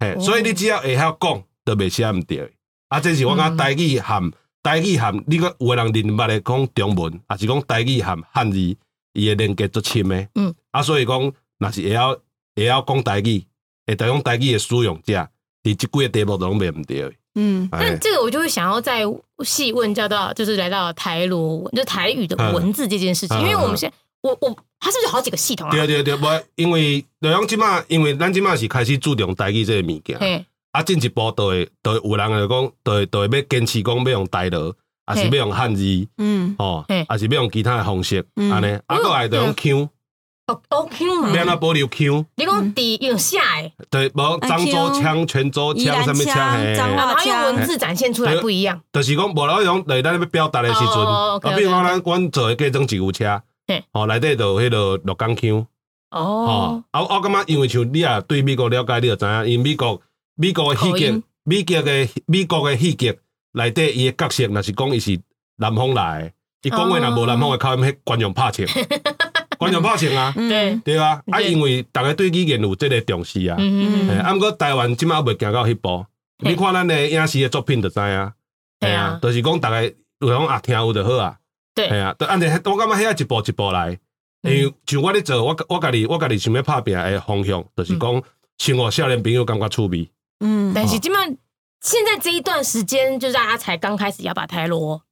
嘿，所以你只要会晓讲，都别写唔对，啊，这是我讲台语含台语含，你讲有人认捌的讲中文，啊是讲台语含汉字，伊会连接足深的，嗯，啊，所以讲，那是会晓会晓讲台语。会当用台语的使用者，你这几个题目都袂唔对。嗯，但这个我就会想要再细问教到，就是来到台罗文，就台语的文字这件事情，因为我们现在，我我它是不是有好几个系统啊？对对对，我因为就像即马，因为咱即马是开始注重台语这个物件，啊，进一步都会都会有人来讲，都会都会要坚持讲要用台语。啊是要用汉字，嗯，哦，啊是要用其他的方式，安尼，啊，过来就用 Q。哦哦 Q 嘛，免那保留 Q。你讲底用下诶，对，无漳州腔、泉州腔什么腔，然后用文字展现出来不一样。就是讲，无那种来咱要表达的时阵，啊，比如讲咱阮做的计种吉普车，哦，内底就迄个六港 Q。哦，啊，我感觉因为像你啊，对美国了解，你就知影，因为美国美国的戏剧，美国的美国的戏剧内底伊的角色，若是讲伊是南方来，伊讲话若无南方的口音，迄观众拍枪。观众拍枪啊，对。对啊，啊，因为大家对语言有即个重视啊，啊，毋过台湾即马未行到迄步，你看咱的影视的作品就知啊，系啊，就是讲大家有讲啊听有就好啊，对，系啊，按照我感觉遐一步一步来，因为像我咧做，我我家己我家己想要拍拼的方向，就是讲像我少年朋友感觉趣味，嗯，但是即马现在这一段时间，就是大家才刚开始要把台罗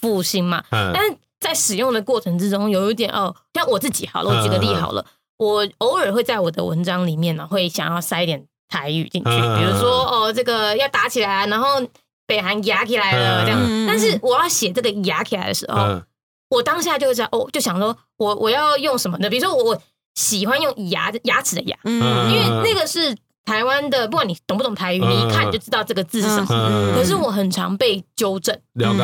复兴嘛，但是。在使用的过程之中，有一点哦，像我自己好了，我举个例好了，我偶尔会在我的文章里面呢，会想要塞一点台语进去，比如说哦，这个要打起来，然后北韩压起来了这样。但是我要写这个压起来的时候，我当下就会道哦，就想说我我要用什么呢？比如说我我喜欢用牙牙齿的牙，因为那个是。台湾的，不管你懂不懂台语，你一看就知道这个字是什么。可是我很常被纠正，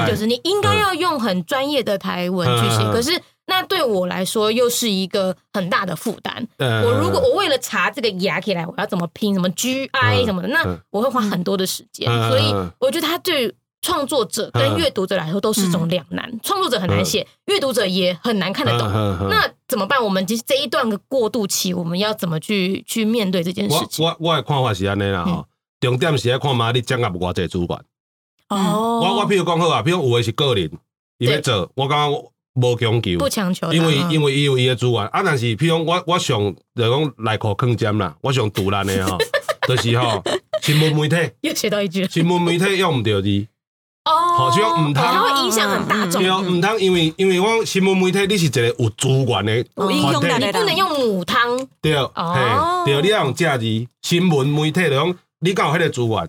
就是你应该要用很专业的台文去写。可是那对我来说又是一个很大的负担。我如果我为了查这个牙起来，我要怎么拼什么 G I 什么的，那我会花很多的时间。所以我觉得它对创作者跟阅读者来说都是种两难，创作者很难写，阅读者也很难看得懂。那怎么办？我们其实这一段的过渡期，我们要怎么去去面对这件事情？我我的看法是安尼啦吼，重点是要看嘛，你掌握偌济主管。哦，我我譬如讲好啊，譬如有的是个人，你要做，我感觉无强求，不强求，因为因为伊有伊的资源啊。但是譬如我我上就讲内裤坑尖啦，我上独烂的吼，就是吼新闻媒体 又学到一句，新闻媒体用毋着字。哦，好像唔通，它会影响很大众。对哦，唔通，因为因为我新闻媒体你是一个有资源的，有影响力，你不能用母汤。对，哦，对，你要用价值。新闻媒体就讲，你敢有迄个资源？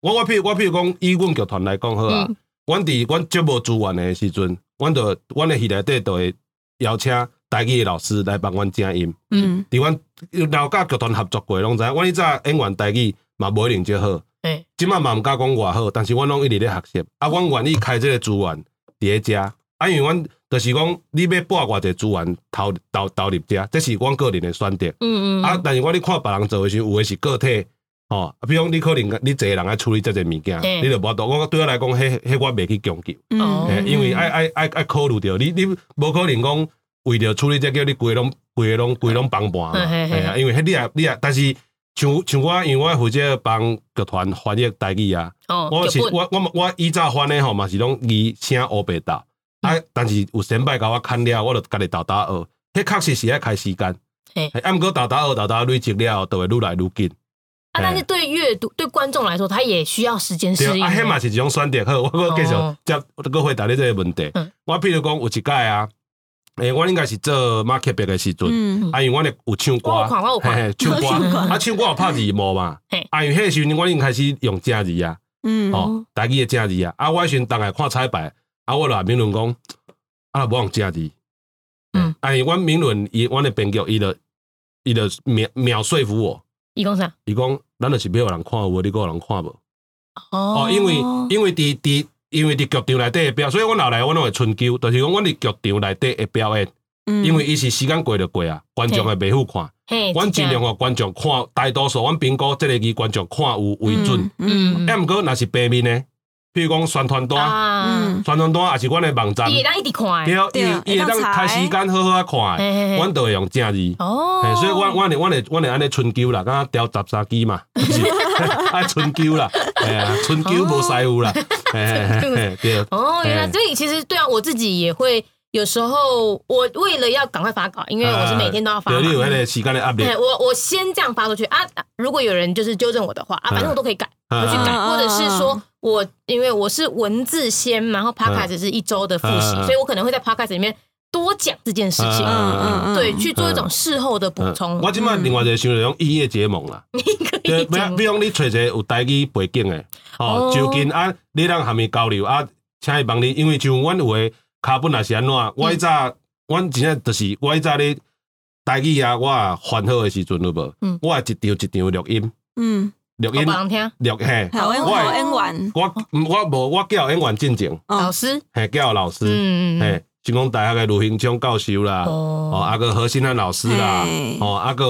我我譬如我譬如讲，以阮剧团来讲好啊，阮伫阮接无资源的时阵，阮著阮诶戏内底就会邀请台语诶老师来帮阮正音。嗯，伫阮老甲剧团合作过，拢知。阮迄早演员台语嘛无一定就好。诶，即摆嘛毋敢讲偌好，但是阮拢一直咧学习。啊，阮愿意开即个资源伫咧遮，啊，因为阮就是讲，你要拨偌济资源投投投入遮，这是阮个人诶选择。嗯嗯。啊，但是我咧看别人做诶时，有诶是个体，吼，啊，比如讲你可能你一个人爱处理这个物件，你就无多。我对我来讲，迄迄我未去强求。嗯。因为爱爱爱爱考虑着，你你无可能讲为着处理这叫你规拢规拢规拢帮盘。系啊，因为迄你也你也，但是。像像我，因为我负责帮剧团翻译台语啊。哦。我是我我我以早翻的吼嘛是拢以声乌白打。啊，但是有先辈甲我看了，我就家己豆豆学。迄确实是爱开时间。哎。啊，毋过豆豆学豆豆累积了，就会愈来愈紧。啊，但是对阅读对观众来说，他也需要时间适应。啊，迄嘛是一种选择。好，我我继续接个回答你这个问题。嗯。我譬如讲有一届啊。诶，我应该是做 market 别个时阵，啊，因为我咧有唱歌，嘿嘿，唱歌，啊，唱歌有拍字幕嘛，啊，因为迄时阵我已经开始用正字啊，哦，大字的正字啊，啊，我迄时阵当下看彩排，啊，我来评论讲，啊，无用正字，嗯，啊，因为我评论伊，我的编剧伊就伊就秒秒说服我，伊讲啥？伊讲，咱就是要有人看，有你个人看无，哦，因为因为伫伫。因为伫剧场内底诶表，所以我后来我拢会春秋，就是讲我伫剧场内底会表演，因为伊是时间过就过啊，观众会袂好看。阮尽量互观众看，大多数阮评估即个剧观众看有为准。嗯，毋过若是白面呢，譬如讲宣传单，宣传单也是阮的网站，伊会当一直看，对，伊伊会当开时间好好啊看，阮都会用正字。哦，所以阮阮阮会阮会安尼春秋啦，敢调十三机嘛，啊春秋啦，哎呀，春秋无师傅啦。对。哦，原来所以其实对啊，我自己也会有时候，我为了要赶快发稿，因为我是每天都要发。对，有那个时间的压力。我我先这样发出去。啊，如果有人就是纠正我的话啊，反正我都可以改，我去改，或者是说我因为我是文字先，然后 podcast 是一周的复习，所以我可能会在 podcast 里面多讲这件事情，嗯嗯，对，去做一种事后的补充。我今麦另外一个想用异业结盟啦，你可以比比方你找一个有台语背景的。哦，就近啊，你让下面交流啊，请伊帮你，因为像阮有诶卡本也是安怎，我迄早，阮真正就是我迄早咧台语啊，我烦好诶时阵有无？嗯，我一张一张录音，嗯，录音，录嘿，我演员，我我无我叫演员进前，老师，嘿，叫老师，嗯嗯，嘿，成功大学诶卢兴昌教授啦，哦，啊个何新安老师啦，哦，啊个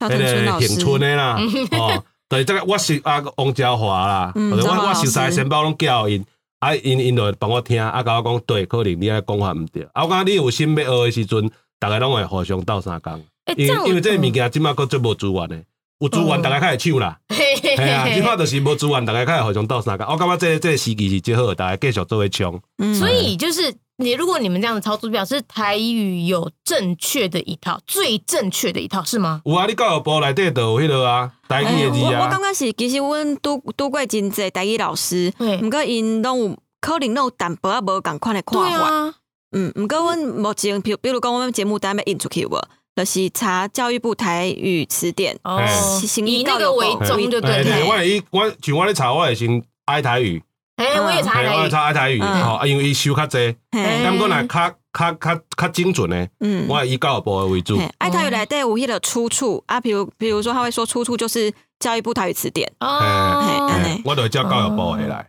迄个平春诶啦，哦。对，这个我是啊，王家华啦，我我熟悉先把我拢叫因，啊因因就帮我听，啊甲我讲对，可能你啊讲法毋对，啊我讲你有心要学诶时阵，逐个拢会互相斗相共，因为因为这个物件即马佫最无资源诶，有资源逐家较会抢啦，系啊，即马就是无资源，逐家较会互相斗相共，我感觉这这个时机是最好，逐家继续做位抢，所以就是。你如果你们这样的操作，表示台语有正确的一套，最正确的一套是吗？有啊，你教育部内底都有迄个啊，台语的字啊。我我刚刚是其实阮拄拄过真济台语老师，毋过因拢有可能拢有淡薄啊无共款的看法。嗯，毋过阮目前比比如讲，我们节目单要印出去无，就是查教育部台语词典，哦，以那个为重就对。我以我像我咧查，我也先爱台语。哎，我也查台语，我查爱台语，吼，啊，因为伊收较济，但过来较较较较精准诶，嗯，我以教育部为主。爱台语内底有迄个出处啊，比如比如说他会说出处就是教育部台语词典，哦，我就叫教育部回来，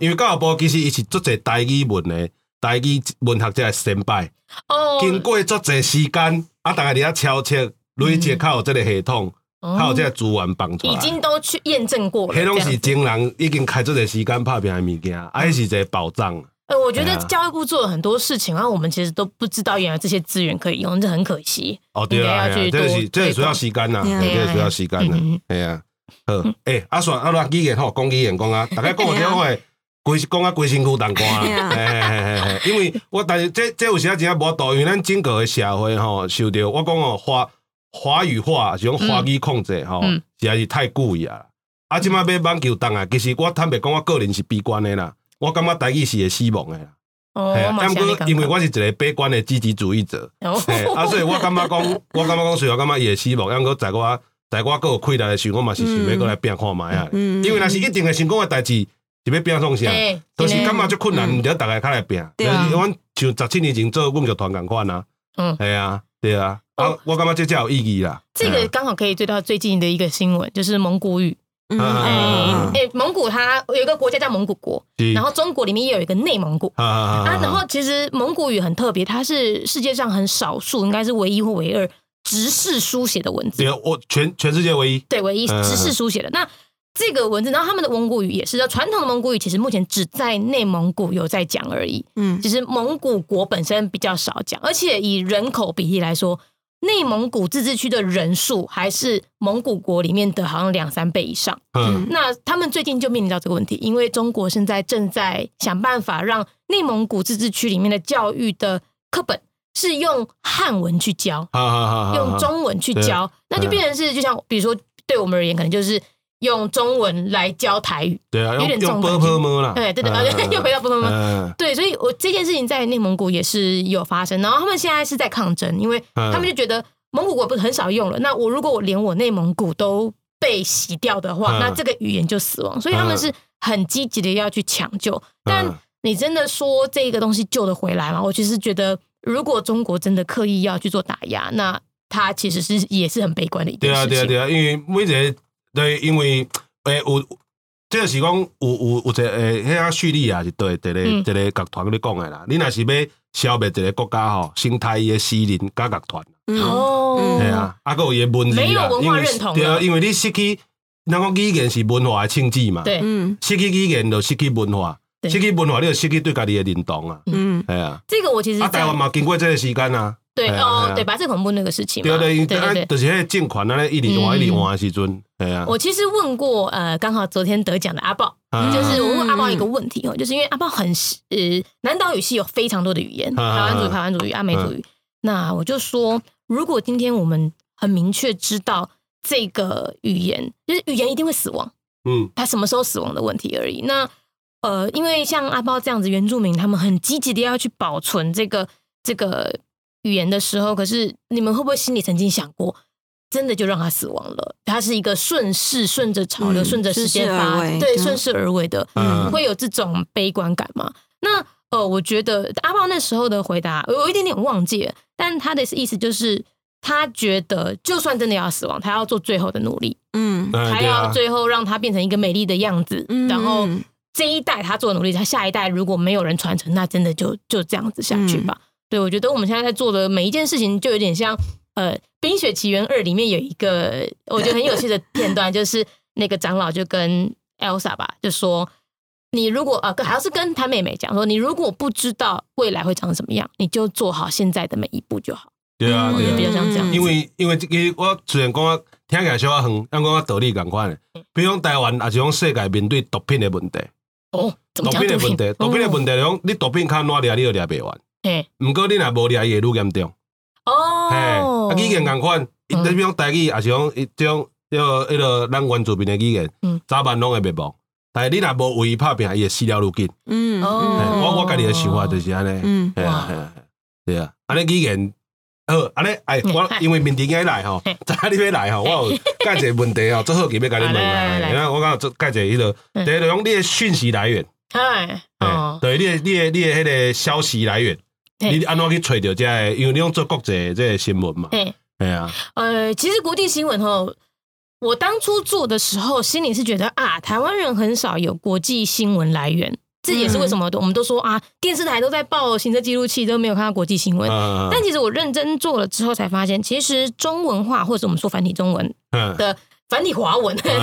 因为教育部其实伊是做者台语文诶，台语文学者先辈，哦，经过做者时间，啊，大家伫遐敲切累积靠这个系统。还有这个资源帮出来，已经都去验证过了。迄拢是真人已经开这个时间拍片的物件，啊，迄是一个保障。呃，我觉得教育部做了很多事情，然后我们其实都不知道原来这些资源可以用，这很可惜。哦，对啊，这是这是需要时间呐，这是需要时间呐嗯嗯，系啊。好，诶，阿爽阿乱语言吼，讲语言讲啊，大家讲有听话，规讲啊规身躯当歌对啊，啊嘿嘿嘿嘿，因为我但是这这有时啊真正无度，因为咱整个的社会吼，受到我讲哦华华语化是讲华语控制吼，嗯实在是太故意啊。啊，即摆要网球档啊，其实我坦白讲，我个人是悲观的啦，我感觉台语是会死亡的啦。哦但过因为我是一个悲观的积极主义者。哦，啊，所以我感觉讲，我感觉讲，虽然感觉伊会死亡，抑过在我在我个有气力的时候，我嘛是想要过来拼看卖啊。嗯因为若是一定会成功的代志，是要拼创啥？嘿就是真的感觉足困难，嗯毋得大家较来拼。对阮像十七年前做阮剧团共款啊。嗯系啊，对啊。啊哦，我感觉这才有意义啦。这个刚好可以追到最近的一个新闻，就是蒙古语。嗯啊哎蒙古它有一个国家叫蒙古国，然后中国里面也有一个内蒙古。啊然后其实蒙古语很特别，它是世界上很少数，应该是唯一或唯二直式书写的文字对，，我全全世界唯一。对，唯一嗯直式书写的。那这个文字，然后他们的蒙古语也是，传统的蒙古语其实目前只在内蒙古有在讲而已，嗯其实蒙古国本身比较少讲，而且以人口比例来说，内蒙古自治区的人数还是蒙古国里面的好像两三倍以上。嗯那他们最近就面临到这个问题，因为中国现在正在想办法让内蒙古自治区里面的教育的课本是用汉文去教，好好好好。用中文去教，那就变成是就像比如说对我们而言，可能就是用中文来教台语。对啊，有点用用波这种波么啦。对对对，啊又回到不不不。嗯对，所以我这件事情在内蒙古也是有发生，然后他们现在是在抗争，因为嗯他们就觉得蒙古国不是很少用了，那我如果我连我内蒙古都被洗掉的话，嗯那这个语言就死亡，所以他们是很积极的要去抢救。但嗯你真的说这个东西救得回来吗？我其实觉得，如果中国真的刻意要去做打压，那他其实是也是很悲观的一对啊，件事情。对啊，对啊，因为每一个对，因为诶有，这个是讲有有有一个诶，迄啊叙利亚是对，一个嗯。一个乐团咧讲诶啦。你若是要消灭一个国家吼，生态伊诶私人加剧团，嗯。哦，系啊，啊个有伊诶文字啦，没有文化因为认同了对啊，因为你失去，咱讲语言是文化诶庆忌嘛，对。嗯。失去语言就失去文化，对。失去文化你就失去对家己诶认同啊，嗯。系啊，这个我其实啊在台湾嘛经过这个时间啊，对哦对白色恐怖那个事情嘛，对对，对就是迄个政权安尼一直换嗯。一直换的时阵，对啊，我其实问过，呃，刚好昨天得奖的阿豹，啊。就是我问阿豹一个问题哦，就是因为阿豹很呃，南岛语系有非常多的语言，台啊湾族语、台湾族语、阿美族语。那我就说，如果今天我们很明确知道这个语言，就是语言一定会死亡，嗯。它什么时候死亡的问题而已。那呃，因为像阿豹这样子原住民，他们很积极的要去保存这个这个语言的时候，可是你们会不会心里曾经想过，真的就让他死亡了？他是一个顺势、顺着潮流、嗯顺着时间发，对，顺势而为的，嗯会有这种悲观感吗？那呃，我觉得阿豹那时候的回答，我有一点点忘记了，但他的意思就是。他觉得，就算真的要死亡，他要做最后的努力，嗯他要最后让他变成一个美丽的样子，嗯然后这一代他做努力，他下一代如果没有人传承，那真的就就这样子下去吧。对我觉得我们现在在做的每一件事情，就有点像呃《冰雪奇缘二》里面有一个我觉得很有趣的片段，就是那个长老就跟 Elsa 吧，就说。你如果呃，还要是跟他妹妹讲说，你如果不知道未来会长什么样，你就做好现在的每一步就好。对啊，我觉得比较像这样子。因为因为这个我虽然讲啊听起来小可很，但讲啊道理共款的。比如讲台湾，也是讲世界面对毒品的问题，哦，怎么毒讲毒品？的问题，毒品的问题。题，讲你毒品较难掠，你就掠袂完。嘿。毋过你若无掠，伊会愈严重。嘿，哦啊，语言共款，你比如讲台语，也是讲伊种迄个迄个咱原住民的语言嗯，早晚拢会灭亡。但是你若无为伊拍拼，伊会死了愈紧。嗯哦。我我家己的想法就是安尼。嗯系啊哇。系啊，对啊，安尼语言。好，安尼，哎，我因为面顶要来吼，嘿。知影你要来吼，我有介一个问题吼，做好奇要甲你问啊。来因为我讲做介一个迄个，嗯。第一就讲你的讯息来源，哎，哦，对，你的你的你的迄个消息来源，嘿你安怎去揣到这个？因为你用做国际这个新闻嘛，嘿，系啊，呃，其实国际新闻吼，我当初做的时候，心里是觉得啊，台湾人很少有国际新闻来源，这也是为什么我们都说啊，电视台都在报行车记录器，都没有看到国际新闻。嗯但其实我认真做了之后，才发现，其实中文化或者我们说繁体中文嗯。的繁体华文 这个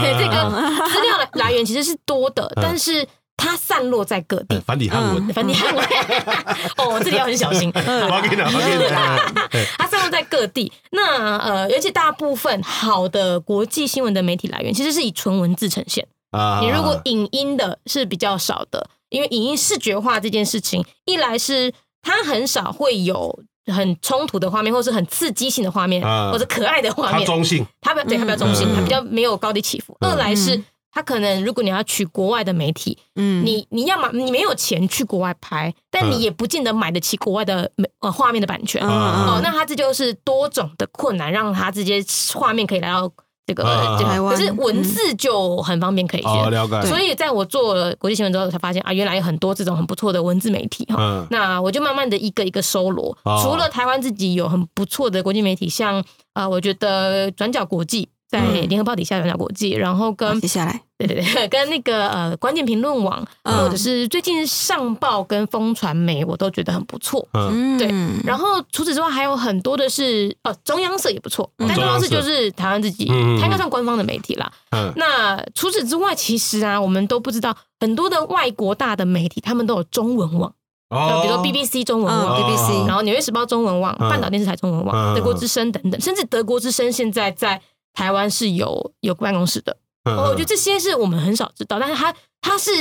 资料来来源其实是多的，嗯。但是它散落在各地。繁体汉文，繁体汉文，哦，这里要很小心。我给你，我给你，它 散落在各地。那呃，尤其大部分好的国际新闻的媒体来源，其实是以纯文字呈现。啊。你如果影音的是比较少的，因为影音视觉化这件事情，一来是它很少会有很冲突的画面，或是很刺激性的画面，啊。或者可爱的画面。它面，中性，它比较对它比较中性，嗯。它比较没有高低起伏。嗯。二来是它可能如果你要取国外的媒体，嗯，你你要么你没有钱去国外拍，但你嗯也不见得买得起国外的美呃画面的版权。嗯哦，嗯那他这就是多种的困难，让他直接画面可以来到这个台湾可是文字就很方便可以哦，了解，所以在我做了国际新闻之后，才发现啊，原来有很多这种很不错的文字媒体哈。嗯那我就慢慢的一个一个搜罗。哦除了台湾自己有很不错的国际媒体，像呃，我觉得转角国际在嗯联合报底下的转角国际，然后跟接下来，对对对，跟那个呃关键评论网，嗯。或者是最近上报跟风传媒，我都觉得很不错。嗯。嗯，对然后除此之外，还有很多的是哦中央社也不错，嗯但中央社就是台湾自己，它应该算官方的媒体啦。嗯。那除此之外，其实啊，我们都不知道很多的外国大的媒体，他们都有中文网，哦。比如说 BBC 中文嗯网。BBC 然后《纽约时报》中文网、嗯。半岛电视台中文网、嗯德国之声等等，甚至德国之声现在在台湾是有有办公室的。我觉得这些是我们很少知道，但是它它是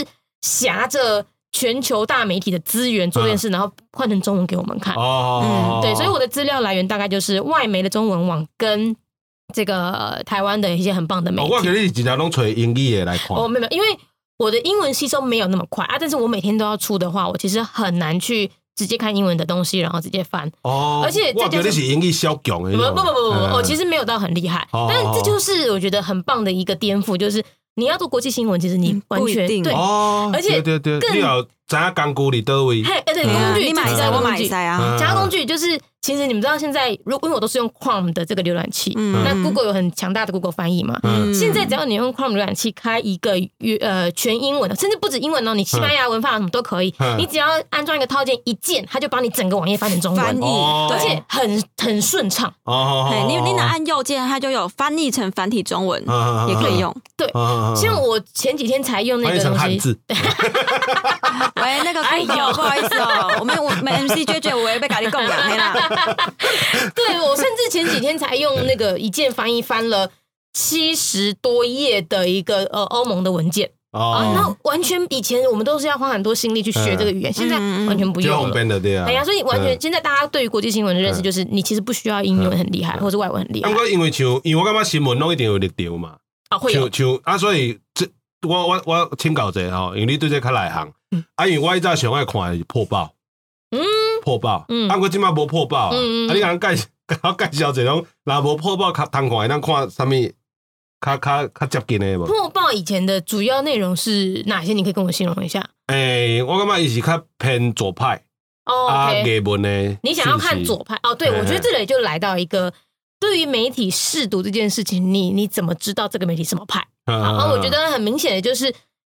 挟着全球大媒体的资源做这件事，然后换成中文给我们看。哦，嗯对，所以我的资料来源大概就是外媒的中文网跟这个呃台湾的一些很棒的媒哦体。我给你尽量拢找英语的来看，哦，没有因为我的英文吸收没有那么快啊，但是我每天都要出的话，我其实很难去直接看英文的东西，然后直接翻。哦，而且再我觉加上得是英语小强的不，不不不不不，嗯我其实没有到很厉害，哦但这就是我觉得很棒的一个颠覆，就是你要做国际新闻，其实你嗯完全对。哦，而且对对对，更你要知影工具里都位，嘿，哎对，工具你买菜，我加工具，买菜啊，嗯。加工具就是，其实你们知道现在，如因为我都是用 Chrome 的这个浏览器，嗯。那 Google 有很强大的 Google 翻译嘛，嗯。现在只要你用 Chrome 浏览器开一个语呃全英文的，甚至不止英文哦，你西班牙文、法文什么都可以。嗯，你只要安装一个套件，一键它就把你整个网页翻成中文，翻译，哦而且很很顺畅。哦，你你拿按右键，它就有翻译成繁体中文，嗯也可以用。用像我前几天才用那个东西，喂，那个哎呦。不好意思哦，我们我们 MC 娟娟，我也被咖喱供养 黑啦。对我甚至前几天才用那个一键翻译翻了七十多页的一个呃欧盟的文件。啊，哦，那完全以前我们都是要花很多心力去学这个语言，现在完全不用了。便的对啊。哎呀，所以完全嗯现在大家对于国际新闻的认识就是，你其实不需要英文很厉害，或者外文很厉害。不过因为像，因为我感觉新闻拢一定有力条嘛，啊，会有像像啊，所以这我我我请教者吼，因为你对这较内行嗯，啊，因为我以前上爱看的是破报，嗯破报，嗯啊，我即摆无破报啊，嗯嗯啊，你甲介甲我 介绍一种，若无破报较通看，咱看啥物较较较接近的无？破报以前的主要内容是哪些？你可以跟我形容一下。诶，我感觉伊是较偏左派哦啊艺文的。你想要看左派哦？对，我觉得这里就来到一个对于媒体试读这件事情，你你怎么知道这个媒体什么派？嗯，然后我觉得得很明显的就是，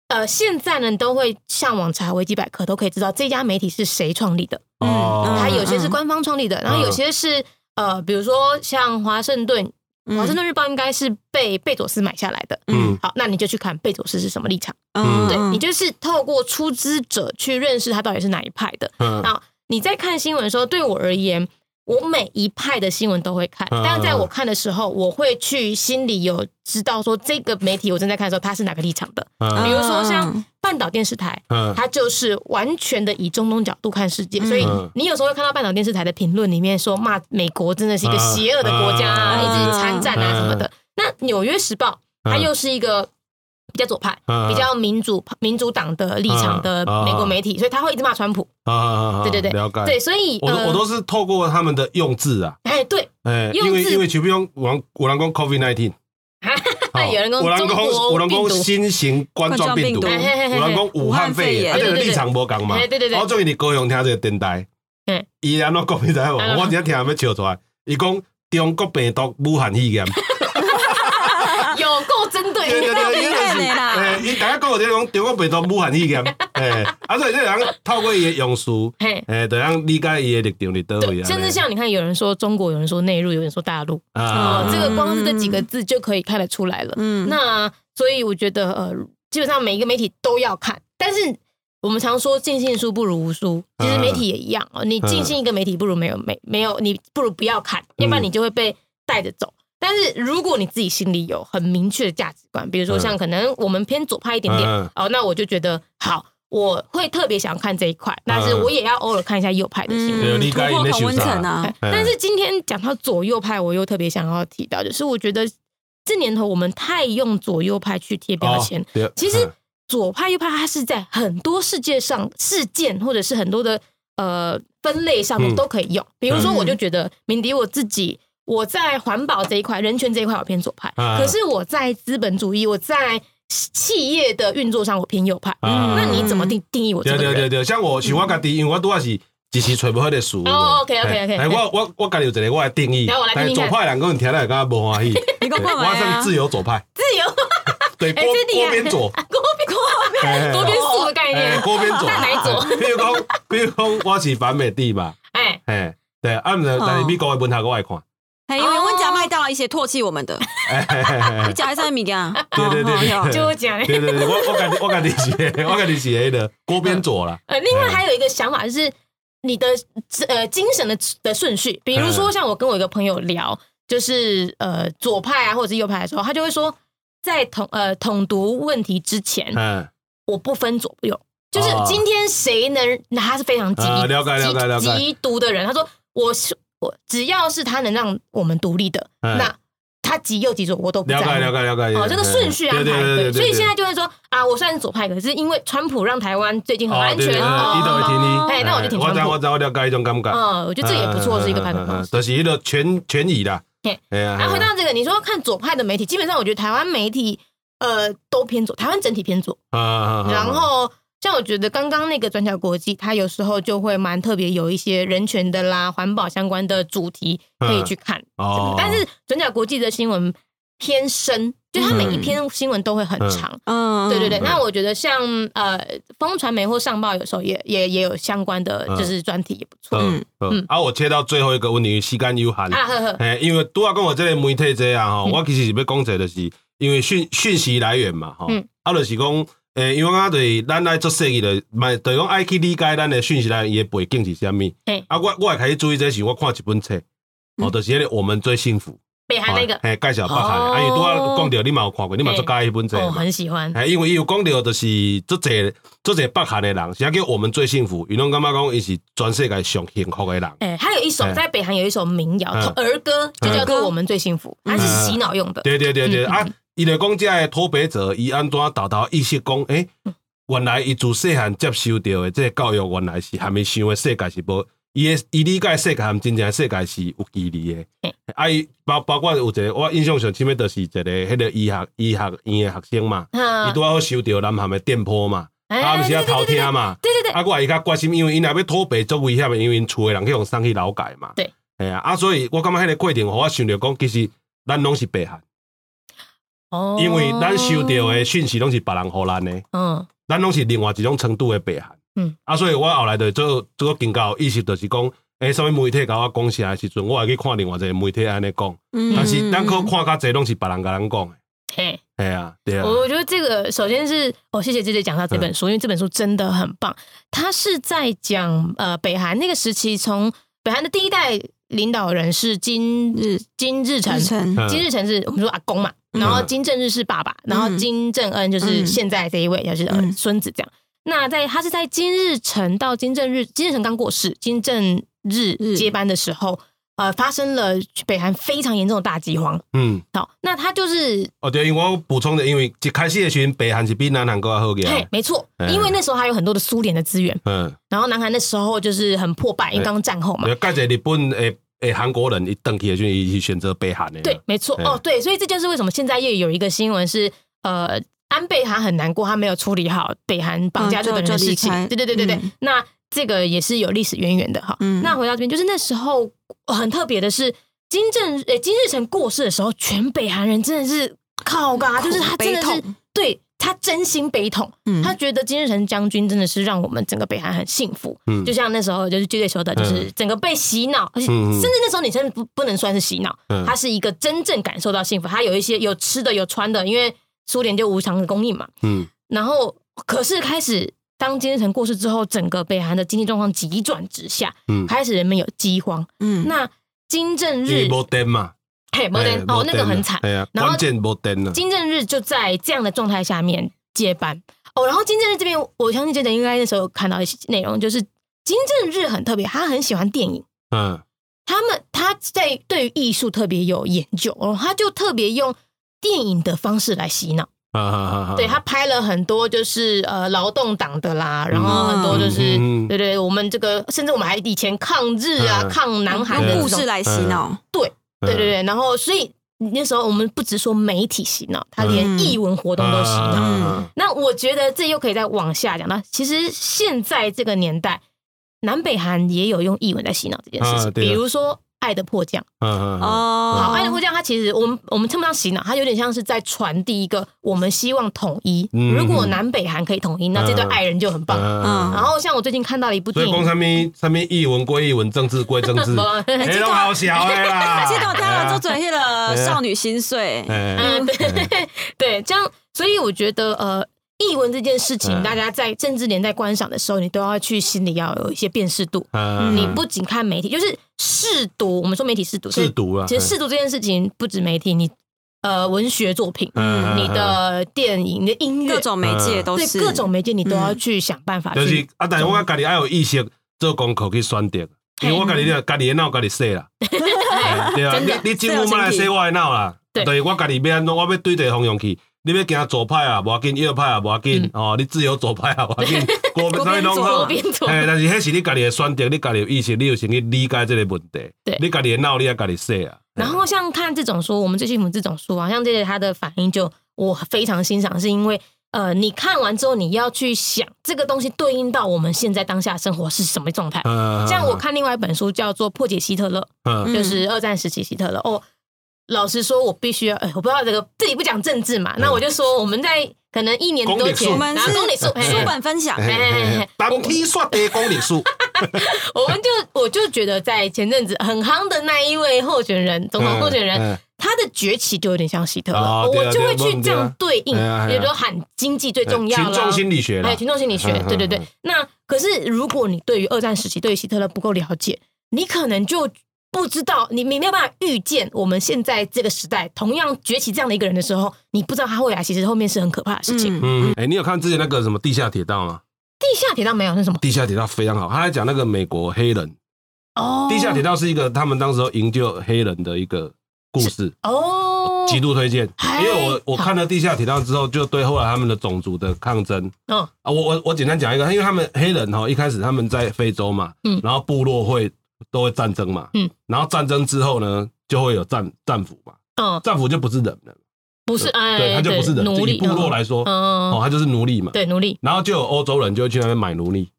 呃，现在呢都会上网查维基百科，都可以知道这家媒体是谁创立的。哦，嗯它有些是官方创立的，然后有些是呃，比如说像华盛顿，嗯华盛顿日报应该是被贝佐斯买下来的。嗯好，那你就去看贝佐斯是什么立场。嗯对你就是透过出资者去认识他到底是哪一派的。嗯那你在看新闻的时候，对我而言，我每一派的新闻都会看，嗯但是在我看的时候，我会去心里有知道说这个媒体我正在看的时候，它是哪个立场的。嗯。比如说像半岛电视台，嗯。它就是完全的以中东角度看世界，所以嗯。你有时候会看到半岛电视台的评论里面说骂美国真的是一个邪恶的国家啊，嗯。一直参战啊什么的。那纽约时报它又是一个比较左派、嗯比较民主民主党的立场的嗯美国媒体，所以他会一直骂川普。啊，对对对了解。对，所以我我都是透过他们的用字啊，哎对，哎，用因为因为就比如有人有人讲 COVID nineteen，有人讲中国病毒新型冠状病毒，有人讲武汉肺炎，啊，武汉肺炎这个立场无共嘛。哎对对对我最近你高雄听这个电台嗯，伊安怎讲你知无？嗯我真正听要笑出来。伊讲中国病毒武汉肺炎，对对对对，厉害的啦哎，伊大家讲我这种中国病毒武汉肺炎，诶，啊所以这人透过伊的用词，嘿，诶，就让理解伊的立场伫倒位对，啊。甚至像你看，有人说中国，有人说内陆，有人说大陆，啊，，这个光是这几个字就可以看得出来了。嗯，那所以我觉得，呃，基本上每一个媒体都要看，但是我们常说尽信书不如无书，其实媒体也一样哦。你尽信一个媒体不如没有没没有，你不如不要看，要不然你就会被带着走。但是如果你自己心里有很明确的价值观，比如说像可能我们偏左派一点点嗯。哦，那我就觉得好，我会特别想看这一块，但是我也要偶尔看一下右派的新闻。突破温层啊。哎，但是今天讲到左右派，我又特别想要提到，就是我觉得这年头我们太用左右派去贴标签，哦其实左派右派它是在很多世界上事件或者是很多的呃分类上面嗯。都可以用。比如说，嗯。我就觉得敏迪我自己。我在环保这一块、人权这一块，我偏左派；啊。可是我在资本主义、我在企业的运作上，我偏右派。啊。那你怎么定定义我这个人？对对对对，像我像我家己，因为我拄仔是一时揣无迄个书。哦，OK，OK，OK，哎我我我家己有一个我的定义来我来，听听看但是左派人可能听了感觉无欢喜。你讲看我完啊算自由左派，自由？对哎锅锅边左，锅边哎锅边素的概哎念，锅边左，大奶左。比如讲，比如讲，我是反美帝吧，哎，哎，对，啊，毋是但是美国的文学我爱看，嘿因为阮家麦当劳一些唾弃我们的，你讲一下物件，对对对就我讲。对对对，我我感觉我感觉是的，我感觉是 A 的锅边左啦，呃，另外还有一个想法就是你的呃精神的的顺序，比如说像我跟我一个朋友聊，就是呃左派啊或者是右派的时候，他就会说，在统呃统独问题之前，嗯，我不分左右，就是哦。今天谁能，那他是非常极啊了解了解了解。极极独的人，他说我是我只要是他能让我们独立的，嗯那他极右极左我都不在。了解了解了解，哦，这个顺序安排，对对对对，所以现在就会说啊，我虽然是左派，可是因为川普让台湾最近很安全，哎那我就挺我知川普我知我了解迄种感觉，嗯，我觉得这也不错，是一个判断方式。就是一个权权益啦嘿，哎呀，然后回到这个，你说看左派的媒体，基本上我觉得台湾媒体呃都偏左，台湾整体偏左。啊，然后像我觉得刚刚那个转角国际，它有时候就会蛮特别，有一些人权的啦、环保相关的主题可以去看。哦，但是转角国际的新闻偏深，就它每一篇新闻都会很长。嗯，对对对，嗯。那我觉得像呃风传媒或上报有时候也也也有相关的嗯。就是专题也不错。嗯嗯，啊，我切到最后一个问题，时间有限。啊呵呵，诶，因为拄啊讲我这个媒体这啊吼，嗯。我其实是要讲一个，就是因为讯讯息来源嘛吼。嗯，啊，就是讲诶，因为我就是咱爱做设计的，嘛，就是讲爱去理解咱的讯息来伊的背景是啥物诶。啊，我我会开始注意这是我看一本册，哦，就是迄个我们最幸福，北韩那个嘿，介绍北韩啊，因为拄啊讲到你嘛有看过，你嘛嘿做介迄本册哦，很喜欢。哎，因为伊有讲到，就是做者做者北韩的人，是叫我们最幸福，伊拢感觉讲伊是全世界上幸福的人。哎，还有一首哎在北韩有一首民谣嗯儿歌，就叫做嗯《我们最幸福》，它是洗脑用的。对对对对，嗯啊，伊就讲遮个脱北者，伊安怎豆豆意识讲，诶，原来伊自细汉接受到的这个教育，原来是还没想的世界是无，伊诶伊理解世界含真正的世界是有距离的嘿。啊，伊包包括有一个我印象上深的，就是一个迄个医学医学院的学生嘛，嗯伊拄好收到南韩的电波嘛，哎啊，毋是啊偷听嘛。对对对，啊，我伊较关心，因为因若要脱北足危险的，因为因厝的人去互送去劳改嘛。对，哎呀，啊，所以我感觉迄个过程，互我想着讲，其实咱拢是北韩，哦因为咱收到的讯息拢是别人互咱的，嗯咱拢是另外一种程度的北韩。嗯，啊，所以我后来就做做更加有意识，就是讲，诶，什物媒体甲我讲啥的时阵，我会去看另外一个媒体安尼讲，嗯。但是咱可看较济拢是别人甲咱讲的。嘿，哎呀，对啊，我觉得这个首先是哦，谢谢姐姐讲到这本书，因为这本书真的很棒。它是在讲呃北韩那个时期，从北韩的第一代领导人是金日金日成。金日成是我们说阿公嘛，然后金正日是爸爸，然后金正恩就是现在这一位，就是孙子这样。那在他是在金日成到金正日，金日成刚过世，金正日日接班的时候，呃，发生了北韩非常严重的大饥荒。嗯，好，那他就是哦对，因为我补充的，因为一开始的时阵，北韩是比南韩更加好个。对，没错，嗯。因为那时候还有很多的苏联的资源，嗯，然后南韩那时候就是很破败，因为刚刚战后嘛。有，介济日本诶诶韩国人一登去的时阵，伊是选择北韩的。对，没错。嗯哦，对，所以这就是为什么现在又有一个新闻是，呃，安倍他很难过，他没有处理好北韩绑架嗯日本人的事情。开对对对对对，嗯那这个也是有历史渊源的哈。嗯那回到这边，就是那时候呃很特别的是，金正诶金日成过世的时候，全北韩人真的是靠嘎，就是他真的是对。他真心悲痛，嗯他觉得金日成将军真的是让我们整个北韩很幸福。嗯就像那时候就是剧队说的，就是整个被洗脑，而且甚至那时候你真的不不能算是洗脑嗯，他是一个真正感受到幸福。他有一些有吃的有穿的，因为苏联就无偿的供应嘛。嗯然后可是开始当金日成过世之后，整个北韩的经济状况急转直下，嗯，开始人们有饥荒。嗯，那金正日嘿，摩登哦，那个很惨。哎呀，然后关键无电了，金正日就在这样的状态下面接班哦。然后金正日这边，我相信这人应该那时候有看到一些内容，就是金正日很特别，他很喜欢电影。嗯他们他在对于艺术特别有研究，哦，他就特别用电影的方式来洗脑。啊啊啊，对他拍了很多就是呃劳动党的啦，然后很多就是、对对，我们这个甚至我们还以前抗日啊、嗯抗南韩的故事来洗脑，对对对对，然后所以那时候我们不只说媒体洗脑，他连嗯艺文活动都洗脑。嗯。那我觉得这又可以再往下讲那，其实现在这个年代，南北韩也有用译文在洗脑这件事情，比如说《爱的迫降》。嗯嗯哦，好，《爱的迫降》它其实我们我们称不上洗脑，它有点像是在传递一个我们希望统一。嗯如果南北韩可以统一，那这对爱人就很棒。嗯然后像我最近看到了一部电影，所以讲什么什么译文归译文，政治归政治，不 哎，都好小的啦。记得我听了做嘴迄个少女心碎，哎，嗯，对对，这样，所以我觉得呃，译文这件事情，嗯大家在政治年代观赏的时候，你都要去心里要有一些辨识度。嗯你不仅看媒体，就是试读。我们说媒体试读，试读啊其实试读这件事情不止媒体，你呃文学作品、嗯你的电影、你的音乐各，种媒介都对是各种媒介，你都要去想办法去。就是啊，但是我家己要有意识做功课去选择，因为我家己了家己的脑家己洗啦，哎对啊，你你政府莫来洗我的脑啦，对就是我家己要安怎，我要对一个方向去。你要行左派啊，无要紧；右派啊，无要紧。哦，你自由左派啊，无要紧。国国边左左边左哎，但是迄是你家己的选择，你家己有意识，你有先去理解这个问题。对你家己的脑，你要家己说啊。然后像看这种书，我们最幸福这种书啊，像这些他的反应就我非常欣赏，是因为呃，你看完之后你要去想这个东西对应到我们现在当下生活是什么状态。嗯像我，看另外一本书叫做《破解希特勒》，嗯就是二战时期希特勒。哦，老实说，我必须要，哎，我不知道这个这里不讲政治嘛，那我就说我们在可能一年多前，公里数。我们是然后公里数，嘿书本分享，嘿嘿嘿单体刷地公里数，我们就我就觉得在前阵子很夯的那一位候选人，总统候选人，嗯。他的崛起就有点像希特勒，我就会去这样对应，比如说喊经济最重要了，群众心理学啦。哎，群众心理学嗯，对对对。那可是如果你对于二战时期对于希特勒不够了解，你可能就不知道，你你没有办法预见我们现在这个时代同样崛起这样的一个人的时候，你不知道他未来其实后面是很可怕的事情。嗯，嗯，哎，你有看之前那个什么地下铁道吗？地下铁道没有那什么？地下铁道非常好，他在讲那个美国黑人。哦，地下铁道是一个他们当时候营救黑人的一个故事，哦，极度推荐。哎。因为我我看了地下铁道之后，就对后来他们的种族的抗争。嗯。啊，我我我简单讲一个，因为他们黑人哈一开始他们在非洲嘛，嗯。然后部落会都会战争嘛，嗯，然后战争之后呢，就会有战战俘嘛，嗯，战俘就不是人了，不是哎，对，他就不是人，奴隶。部落来说，嗯哦，他就是奴隶嘛，对奴隶。然后就有欧洲人就会去那边买奴隶，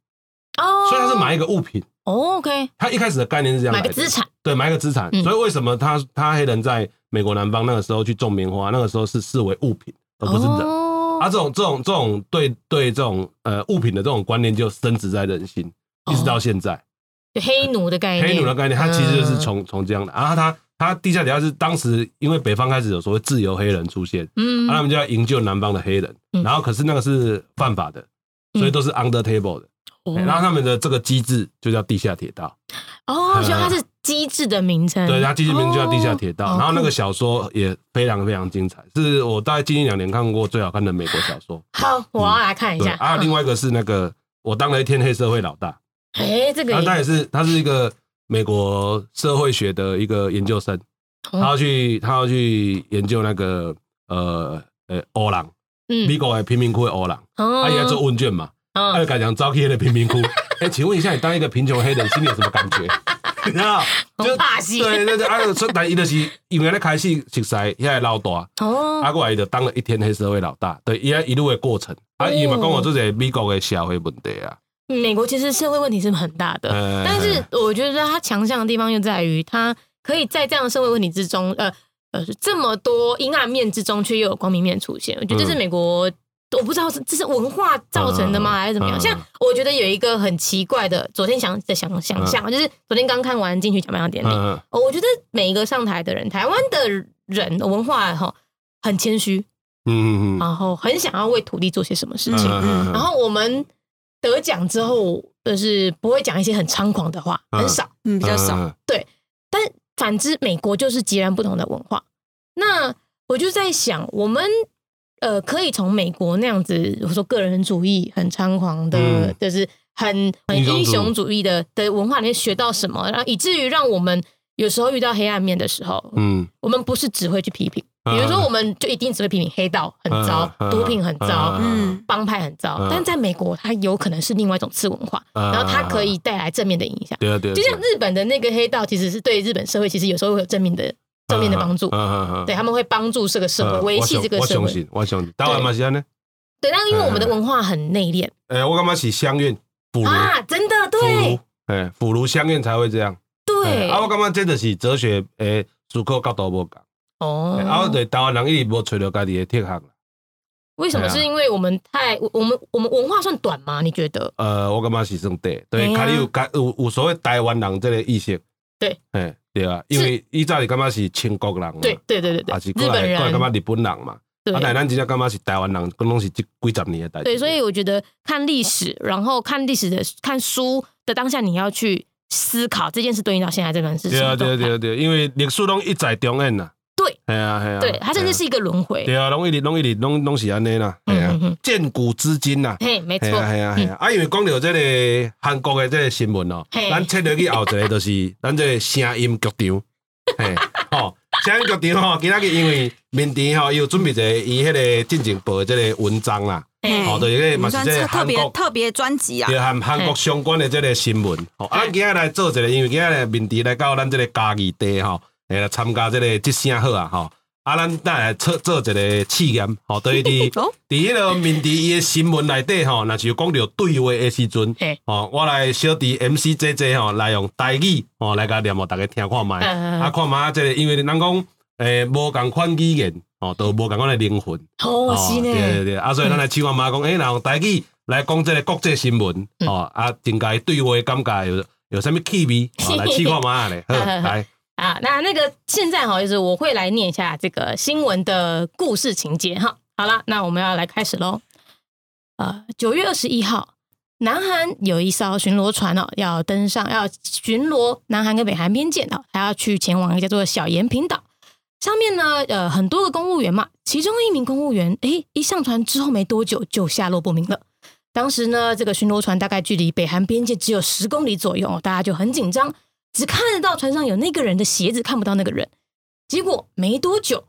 哦，所以他是买一个物品。哦 OK 他一开始的概念是这样买个资产，对，买一个资产。嗯。所以为什么他他黑人在美国南方那个时候去种棉花，那个时候是视为物品，而不是人。哦。啊，这种这种这种对对这种呃物品的这种观念就深植在人心，一直到现在。就黑奴的概念，黑奴的概念，它其实就是嗯从从这样的。然后他他地下铁道是当时因为北方开始有所谓自由黑人出现，嗯啊，他们就要营救南方的黑人，嗯然后可是那个是犯法的，所以都是 under table 的。哦然后他们的这个机制就叫地下铁道。哦，所以它是机制的名称，对，它机制名就叫地下铁道。哦然后那个小说也非常非常精彩，是我大概近一两年看过最好看的美国小说。酷好，我要来看一，下。还有另外一个是那个我当了一天黑社会老大，哎，这个他也也是他是一个美国社会学的一个研究生，他哦要去他要去研究那个呃呃欧朗，嗯。美国的贫民窟的欧郎，哦。他也在做问卷嘛，他就嗯，敢讲招黑的贫民窟。哎，请问一下，你当一个贫穷黑人，心里有什么感觉？你知道？很怕死。对对对，啊，所以但伊就是因为咧开始熟悉遐个老大，哦，啊，过来就当了一天黑社会老大，对，伊一路的过程，啊，伊嘛讲我这个美国的社会问题啊，美国其实社会问题是很大的，呃但是我觉得它强项的地方又在于它可以在这样的社会问题之中，呃呃，这么多阴暗面之中，却又有光明面出现。我觉得这是美国我不知道是这是文化造成的吗，还是怎么样？像我觉得有一个很奇怪的，昨天想的想想象，就是昨天刚看完金曲奖颁奖典礼，我觉得每一个上台的人，台湾的人文化哈很谦虚，嗯嗯嗯，然后很想要为土地做些什么事情，然后我们得奖之后，就是不会讲一些很猖狂的话，很少，嗯，比较少，对。但反之，美国就是截然不同的文化。那我就在想，我们。呃，可以从美国那样子，我说个人主义很猖狂的，就是很很英雄主义的的文化里面学到什么，然后以至于让我们有时候遇到黑暗面的时候，嗯，我们不是只会去批评，比如说我们就一定只会批评黑道很糟，毒品很糟，嗯，帮派很糟，但在美国它有可能是另外一种次文化，然后它可以带来正面的影响，对啊对，就像日本的那个黑道，其实是对日本社会其实有时候会有正面的。正面的帮助，对，他们会帮助这个社会维系这个社会。我相信，我相信。台湾嘛是安呢？对，但因为我们的文化很内敛。哎，我干嘛是相怨腐儒啊，真的对。哎，腐儒相怨才会这样。对。啊，我干嘛真的是哲学诶，思考角度无共。哦。啊，对，台湾人一直无找到家己的特行。为什么？是因为我们太我们我们文化算短吗？你觉得？呃，我感觉是算对，对，看你有有有所谓台湾人这个意识。对。哎。对啊，因为以前你感觉是清国人嘛，对对对对对，是日本人，过来感觉日本人嘛，啊，但咱真正感觉是台湾人，可能是这几十年的代。对，所以我觉得看历史，然后看历史的看书的当下，你要去思考这件事对应到现在这段事情。对啊，对啊对啊对，因为历史拢一再重演呐。对，系啊系啊，对，它甚至是一个轮回。对啊，拢一直拢一直拢拢是安尼啦，系啊，见古知今呐。嘿，没错，系啊系啊，啊，因为讲到这个韩国的这个新闻哦，咱切入去后一个就是 咱这个声音局长。嘿，吼，声音局长吼，今仔日因为面前吼，伊有准备一个伊迄个进行报的这个文章啦，哦，就是个嘛是这特别特别专辑啊，就和韩国相关的这个新闻。吼，啊，今仔来做一个，因为今仔日面前来到咱这个嘉义地吼，来参加这个即声好啊，吼。啊，咱等下做做一个试验，吼，对 伫伫迄个面伫伊诶新闻内底吼，若是有讲到对话诶时阵，吼，我来小弟 M C J J 吼，来用台语吼来甲念互大家听看卖，啊，看卖即个，因为咱讲诶无共款语言，吼，都无共款诶灵魂，哦，是呢，对对对，啊，所以咱来试看卖讲，诶，若用台语来讲即个国际新闻，吼，啊，增加对话感觉有有啥物气味，吼来试看卖咧，好，来。啊，那那个现在哈，就是我会来念一下这个新闻的故事情节哈。好了，那我们要来开始喽。呃，九月二十一号，南韩有一艘巡逻船哦，要登上要巡逻南韩跟北韩边界的，还要去前往一个叫做小延平岛上面呢。呃，很多个公务员嘛，其中一名公务员，哎，一上船之后没多久就下落不明了。当时呢，这个巡逻船大概距离北韩边界只有十公里左右，大家就很紧张。只看得到船上有那个人的鞋子，看不到那个人。结果没多久，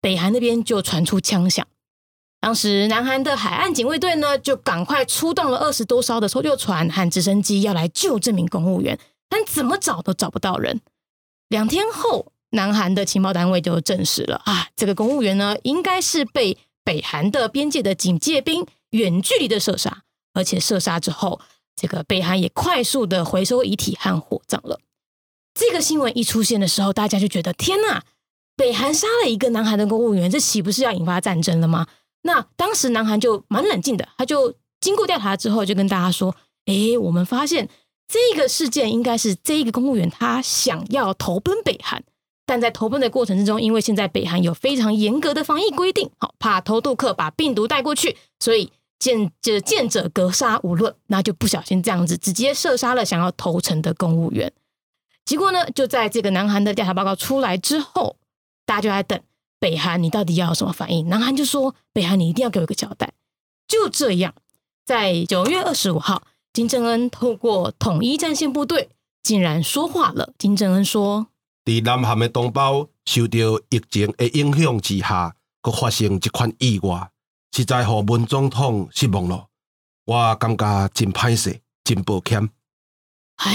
北韩那边就传出枪响。当时南韩的海岸警卫队呢，就赶快出动了二十多艘的搜救船和直升机，要来救这名公务员。但怎么找都找不到人。两天后，南韩的情报单位就证实了啊，这个公务员呢，应该是被北韩的边界的警戒兵远距离的射杀，而且射杀之后，这个北韩也快速的回收遗体和火葬了。这个新闻一出现的时候，大家就觉得天呐，北韩杀了一个南韩的公务员，这岂不是要引发战争了吗？那当时南韩就蛮冷静的，他就经过调查之后，就跟大家说：“诶，我们发现这个事件应该是这一个公务员他想要投奔北韩，但在投奔的过程之中，因为现在北韩有非常严格的防疫规定，好怕偷渡客把病毒带过去，所以见就见者格杀无论，那就不小心这样子直接射杀了想要投诚的公务员。”结果呢，就在这个南韩的调查报告出来之后，大家就在等北韩，你到底要有什么反应？南韩就说：“北韩，你一定要给我一个交代。”就这样，在九月二十五号，金正恩透过统一战线部队竟然说话了。金正恩说：“在南韩的同胞受到疫情的影响之下，佮发生这款意外，实在让文总统失望了。我感觉真歹势，真抱歉。”哎。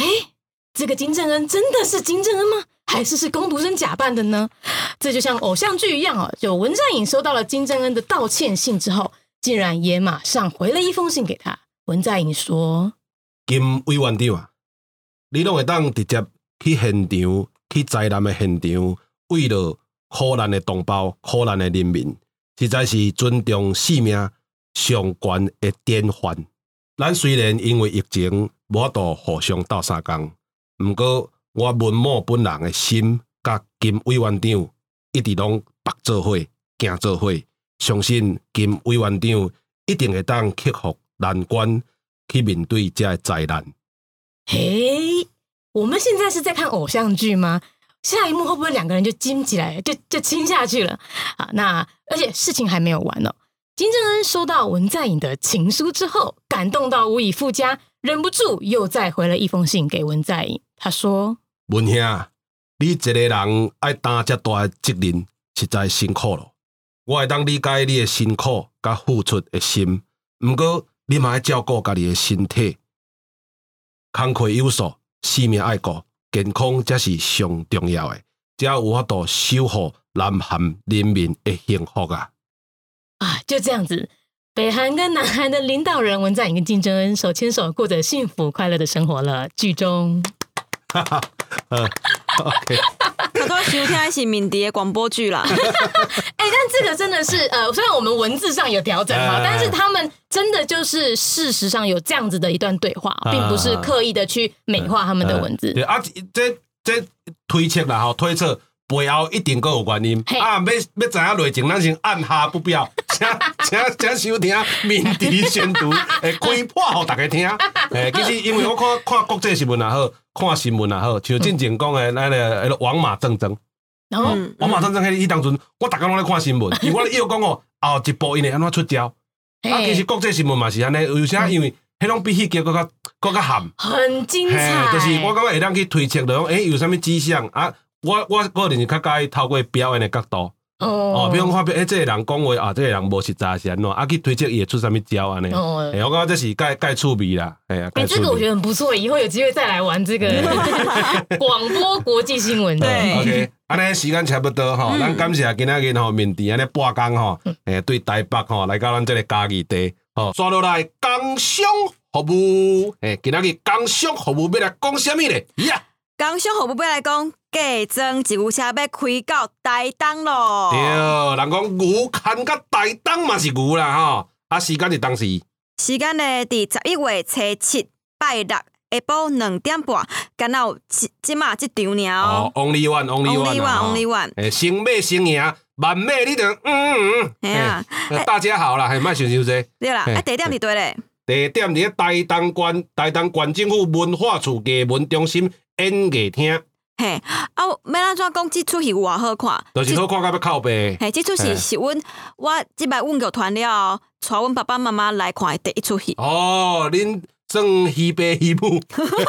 这个金正恩真的是金正恩吗？还是是工读生假扮的呢？这就像偶像剧一样哦。就文在寅收到了金正恩的道歉信之后，竟然也马上回了一封信给他。文在寅说：“金委员长啊，你拢会当直接去现场，去灾难的现场，为了苦难的同胞、苦难的人民，实在是尊重性命，上悬的典范。咱虽然因为疫情无法度互相斗相共，毋过我文某本人的心甲金委员长一直拢绑做伙，行做伙。相信金委员长一定会当克服难关，去面对这灾难。嘿，我们现在是在看偶像剧吗？下一幕会不会两个人就亲起来，就就亲下去了？啊，那而且事情还没有完呢。金正恩收到文在寅的情书之后，感动到无以复加，忍不住又再回了一封信给文在寅。他说：“文兄，你一个人爱担这大责任，实在辛苦了。我会当理解你的辛苦甲付出的心，毋过你嘛要照顾家己的身体，工课有素，性命爱顾，健康才是上重要的，才有法度守护南韩人民的幸福啊！”啊，就这样子，北韩跟南韩的领导人文在寅跟金正恩手牵手，过着幸福快乐的生活了。剧中，哈哈，嗯，OK，他都收听的是敏迪的广播剧啦。哎，但这个真的是，呃，虽然我们文字上有调整哈，但是他们真的就是事实上有这样子的一段对话，并不是刻意的去美化他们的文字。对啊，这这推测啦，哈，推测。背后一定各有原因啊！要要知影内情，咱先按下不表，请请请收听面题宣读，诶，开破互大家听。诶，其实因为我看看国际新闻也好，看新闻也好，像进前讲诶，咱个迄个王马正争，然后王马正争迄伊当阵，我逐家拢咧看新闻，因为我又讲哦，后一步因会安怎出招？啊，其实国际新闻嘛是安尼，有啥因为迄种比迄个更较更较含，很精彩。就是我感觉会当去推测，就讲诶，有啥物迹象啊？我我个人是较介意透过表演的角度，哦，比如看，诶，这个人讲话啊，这个人无实在是安怎，啊，去推测伊会出啥物招安尼，哦，我感觉这是介介趣味啦，哎呀，哎，这个我觉得很不错，以后有机会再来玩这个 广播国际新闻，对，OK，安尼时间差不多吼，咱感谢今仔日吼面地安尼半工吼，诶，对台北吼来到咱这个嘉义地，吼，刷落来工商服务，诶，今仔日工商服务要来讲啥物咧？呀，工商服务要来讲。计装一牛车要开到台东咯。对，人讲牛牵到台东嘛是牛啦吼。啊，时间是当时？时间呢？伫十一月初七拜六下晡两点半，刚好即即马即场鸟。哦，Only one，Only one，Only one。诶，先买先赢，万买你等。嗯嗯嗯。系啊。大家好啦，还卖选手者。对啦，啊，地点伫对咧。地点伫台东县台东县政府文化处艺文中心演给听。嘿，啊，要安怎讲？即出戏有偌好看，就是好看，甲要靠背。嘿，即出戏是阮我即摆阮剧团了，带阮爸爸妈妈来看的第一出戏。哦，恁算喜爸喜母，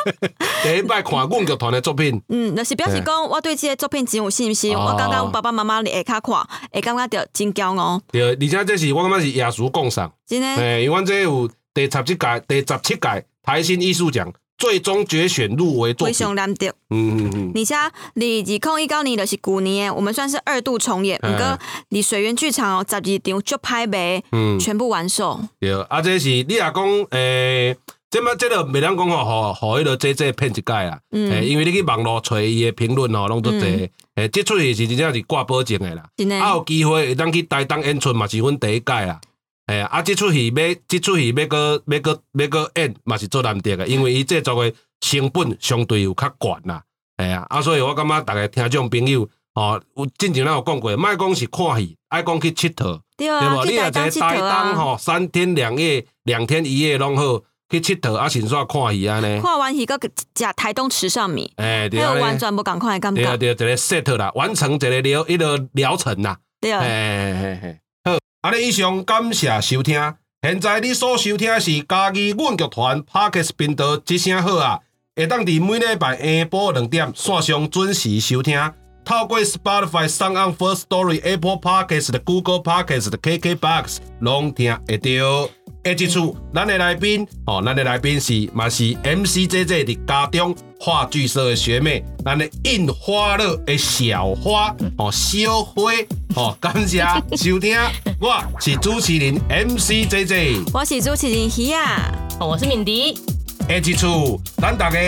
第一摆看阮剧团的作品。嗯，就是表示讲，我对即个作品真有信心。我感觉阮爸爸妈妈会较看，会感觉着真骄傲。对，而且这是我感觉是雅俗共赏。真诶，嘿，因为这有第十七届、第十七届台新艺术奖。最终决选入围作品，常难得。嗯嗯嗯。而且你二空一九年就是古年，我们算是二度重演。不过你水源剧场哦，十二场就拍卖，嗯，全部完售。对，啊，这是你也讲，诶，这么这个袂当讲吼，吼，迄个这这骗一届啊。嗯。因为你去网络找伊的评论哦，拢都侪。诶，这出戏是真正是挂保证的啦。真的。啊，有机会会当去台东演出嘛，是阮第一届啊。哎呀，啊，即出戏要，即出戏要个要个要个演嘛是做难得个，因为伊制作的成本相对有较悬啦。哎呀，啊，所以我感觉大家听众朋友，哦，有之前咱有讲过，莫讲是看戏，爱讲去佚佗，对啊，你若在台东吼，三天两夜，两天一夜拢好，去佚佗啊，先煞看戏安尼。看完戏个食台东池上米，哎，对啊，完全无共款诶感觉。对啊，对啊，一个 set 啦，完成一个疗一个疗程啦。对啊，哎，好，安尼以上感谢收听。现在你所收听的是嘉义阮剧团 Parkes 频道，之声好啊！会当伫每礼拜下晡两点线上准时收听，透过 Spotify、s o n g First Story、Apple Parkes 的 Google Parkes 的 KKBox 拢听会到。下一处，咱的来宾哦，咱的来宾是嘛是 MCJJ 的家中话剧社的学妹，咱的印花乐的小花哦，小花哦，感谢收听，我是主持人 MCJJ，我是主持人希亚，我是敏迪。下一处，咱大家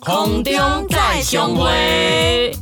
空中再相会。